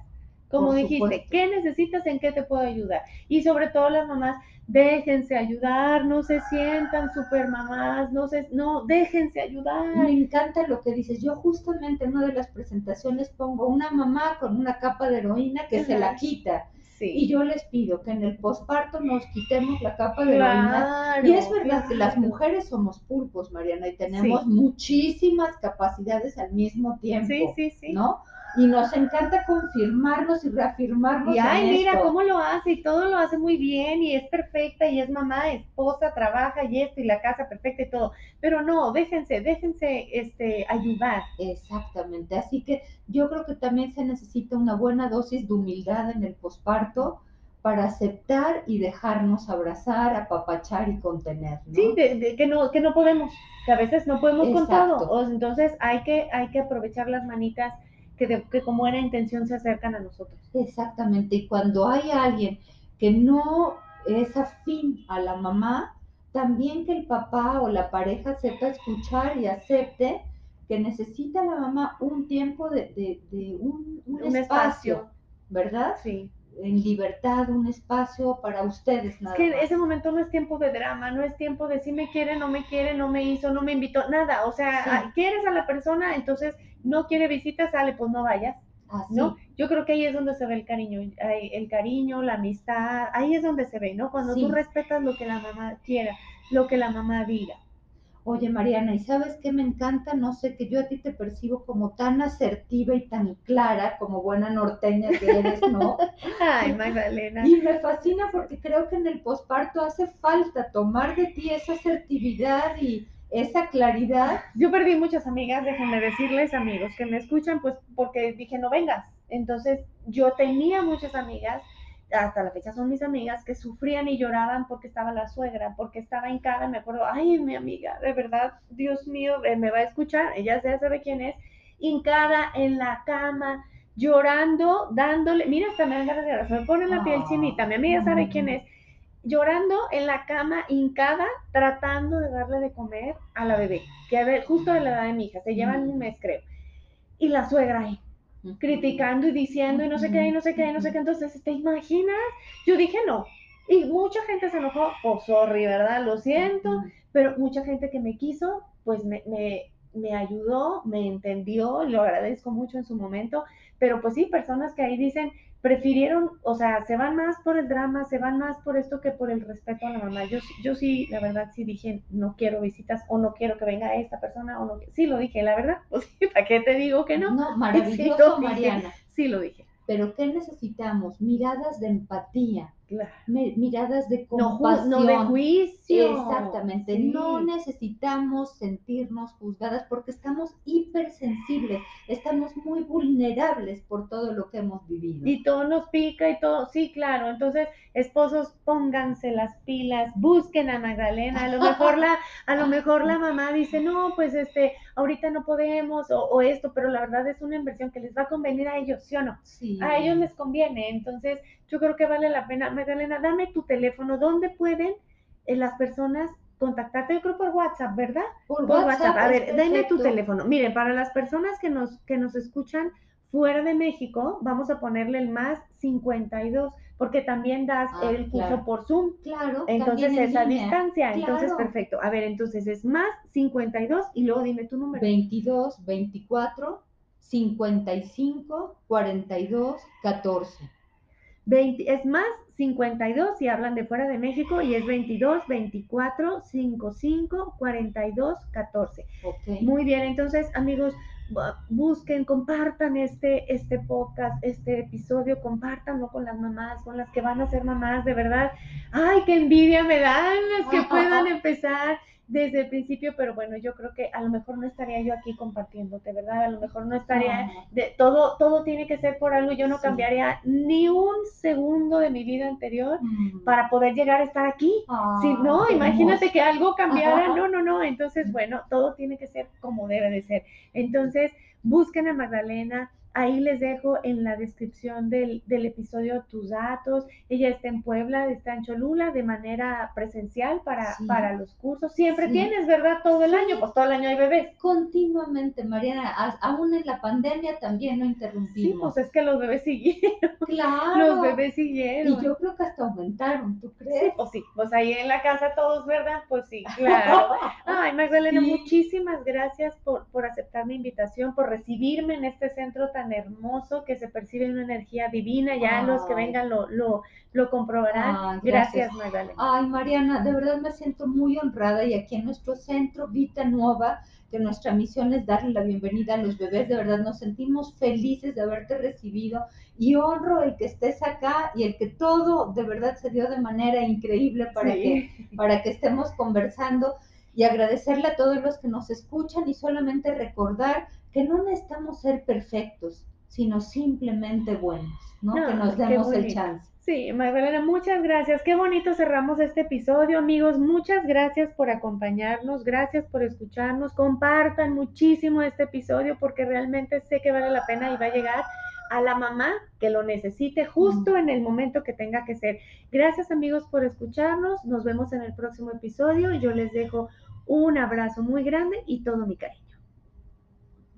Como dijiste. ¿qué necesitas? ¿En qué te puedo ayudar? Y sobre todo las mamás, déjense ayudar, no se sientan super mamás, no se, no, déjense ayudar. Me encanta lo que dices. Yo justamente en una de las presentaciones pongo una mamá con una capa de heroína que se la quita. Sí. Y yo les pido que en el posparto nos quitemos la capa de heroína Claro, Y es verdad que las mujeres somos pulpos, Mariana, y tenemos Sí. muchísimas capacidades al mismo tiempo, Sí, sí, sí. ¿no? Y nos encanta confirmarnos y reafirmarnos Y ay, en mira esto. cómo lo hace y todo lo hace muy bien y es perfecta y es mamá, esposa, trabaja y esto y la casa perfecta y todo. Pero no, déjense, déjense este, ayudar. Exactamente, así que yo creo que también se necesita una buena dosis de humildad en el posparto para aceptar y dejarnos abrazar, apapachar y contener, ¿no? Sí, de, de que no, que no podemos, que a veces no podemos con Exacto. todo. O sea, entonces hay que, hay que aprovechar las manitas que, de- que con buena intención se acercan a nosotros. Exactamente, y cuando hay alguien que no es afín a la mamá, también que el papá o la pareja sepa escuchar y acepte que necesita la mamá un tiempo de, de- de un, un Un espacio, espacio. ¿verdad? Sí. En libertad, un espacio para ustedes Es que más. ese momento no es tiempo de drama, no es tiempo de si me quiere, no me quiere, no me hizo, no me invitó, nada. O sea, Sí. ah, quieres a la persona, entonces no quiere visitas, sale, pues no vayas. Así, ¿no? Yo creo que ahí es donde se ve el cariño, el cariño, la amistad, ahí es donde se ve, ¿no? Cuando Sí. tú respetas lo que la mamá quiera, lo que la mamá diga. Oye, Mariana, ¿y sabes qué me encanta? No sé, que yo a ti te percibo como tan asertiva y tan clara, como buena norteña que eres, ¿no? Ay, Magdalena. Y me fascina porque creo que en el posparto hace falta tomar de ti esa asertividad y esa claridad. Yo perdí muchas amigas, déjenme decirles, amigos, que me escuchan, pues porque dije, no vengas. Entonces, yo tenía muchas amigas hasta la fecha son mis amigas, que sufrían y lloraban porque estaba la suegra, porque estaba hincada, me acuerdo, ay, mi amiga, de verdad, Dios mío, eh, me va a escuchar, ella ya sabe quién es, hincada en la cama, llorando, dándole, mira, hasta me dan ganas de se me pone la piel chinita, mi amiga sabe quién es, llorando en la cama, hincada, tratando de darle de comer a la bebé, que a ver, justo de la edad de mi hija, se llevan un mes, creo, y la suegra ahí, criticando y diciendo y no sé qué, y no sé qué, y no sé qué. Entonces, ¿te imaginas? Yo dije no. Y mucha gente se enojó, oh, sorry, ¿verdad? Lo siento, pero mucha gente que me quiso, pues me, me, me ayudó, me entendió, lo agradezco mucho en su momento, pero pues sí, personas que ahí dicen, prefirieron, o sea, se van más por el drama, se van más por esto que por el respeto a la mamá. Yo, yo sí, la verdad, sí dije, no quiero visitas o no quiero que venga esta persona o no. Sí lo dije, la verdad. Pues, ¿Para qué te digo que no? No, maravilloso, Mariana. sí lo dije. Pero ¿qué necesitamos? Miradas de empatía, miradas de compasión. No, de juicio. Exactamente. No necesitamos sentirnos juzgadas porque estamos hipersensibles, estamos muy vulnerables por todo lo que hemos vivido. Y todo nos pica y todo, sí, claro. Entonces, esposos, pónganse las pilas, busquen a Magdalena. A lo mejor la, a lo mejor la mamá dice, no, pues este, ahorita no podemos o, o esto, pero la verdad es una inversión que les va a convenir a ellos, ¿sí o no? Sí. A ellos les conviene. Entonces, yo creo que vale la pena. Magdalena, dame tu teléfono. ¿Dónde pueden eh, las personas contactarte? Yo creo por WhatsApp, ¿verdad? Por, WhatsApp. A ver, dame tu teléfono. Miren, para las personas que nos, que nos escuchan fuera de México, vamos a ponerle el más 52, porque también das ah, el curso por Zoom. Claro. Entonces es a distancia. Entonces, perfecto. A ver, entonces es más 52 y luego dime tu número. 22, 24, 55, 42, 14 es más 52 si hablan de fuera de México y es 22, 24, 55, 42, 14. Muy bien, entonces amigos, busquen, compartan este, este podcast, este episodio, compártanlo con las mamás, con las que van a ser mamás, de verdad. Ay, qué envidia me dan las que puedan empezar desde el principio, pero bueno, yo creo que a lo mejor no estaría yo aquí compartiéndote, ¿verdad? A lo mejor no estaría, de, todo, todo tiene que ser por algo, yo no cambiaría ni un segundo de mi vida anterior mm. para poder llegar a estar aquí. si no, imagínate que algo cambiara, no, no, no, entonces bueno, todo tiene que ser como debe de ser. Entonces, busquen a Magdalena, Ahí les dejo en la descripción del, episodio tus datos. Ella está en Puebla, está en Cholula de manera presencial para, para los cursos. Siempre tienes, ¿verdad? Todo el año, pues todo el año hay bebés. Continuamente, Mariana. Aún en la pandemia también no interrumpimos. Sí, pues es que los bebés siguieron. Claro. Los bebés siguieron. Y yo creo que hasta aumentaron, ¿tú crees? Sí, pues sí. Pues ahí en la casa todos, ¿verdad? Pues sí, claro. Ay, Magdalena, muchísimas gracias por, por aceptar mi invitación, por recibirme en este centro tan hermoso que se percibe una energía divina, ya los que vengan lo, lo, lo comprobarán. gracias. Magdalena. Ay, Mariana, de verdad me siento muy honrada y aquí en nuestro centro Vita Nueva, que nuestra misión es darle la bienvenida a los bebés, de verdad nos sentimos felices de haberte recibido y honro el que estés acá y el que todo de verdad se dio de manera increíble para, que, para que estemos conversando y agradecerle a todos los que nos escuchan y solamente recordar que no necesitamos ser perfectos, sino simplemente buenos, ¿no? que nos demos el chance. Sí, Magdalena, muchas gracias. Qué bonito cerramos este episodio, amigos. Muchas gracias por acompañarnos, gracias por escucharnos. Compartan muchísimo este episodio porque realmente sé que vale la pena y va a llegar a la mamá que lo necesite justo en el momento que tenga que ser. Gracias, amigos, por escucharnos. Nos vemos en el próximo episodio. Yo les dejo un abrazo muy grande y todo mi cariño.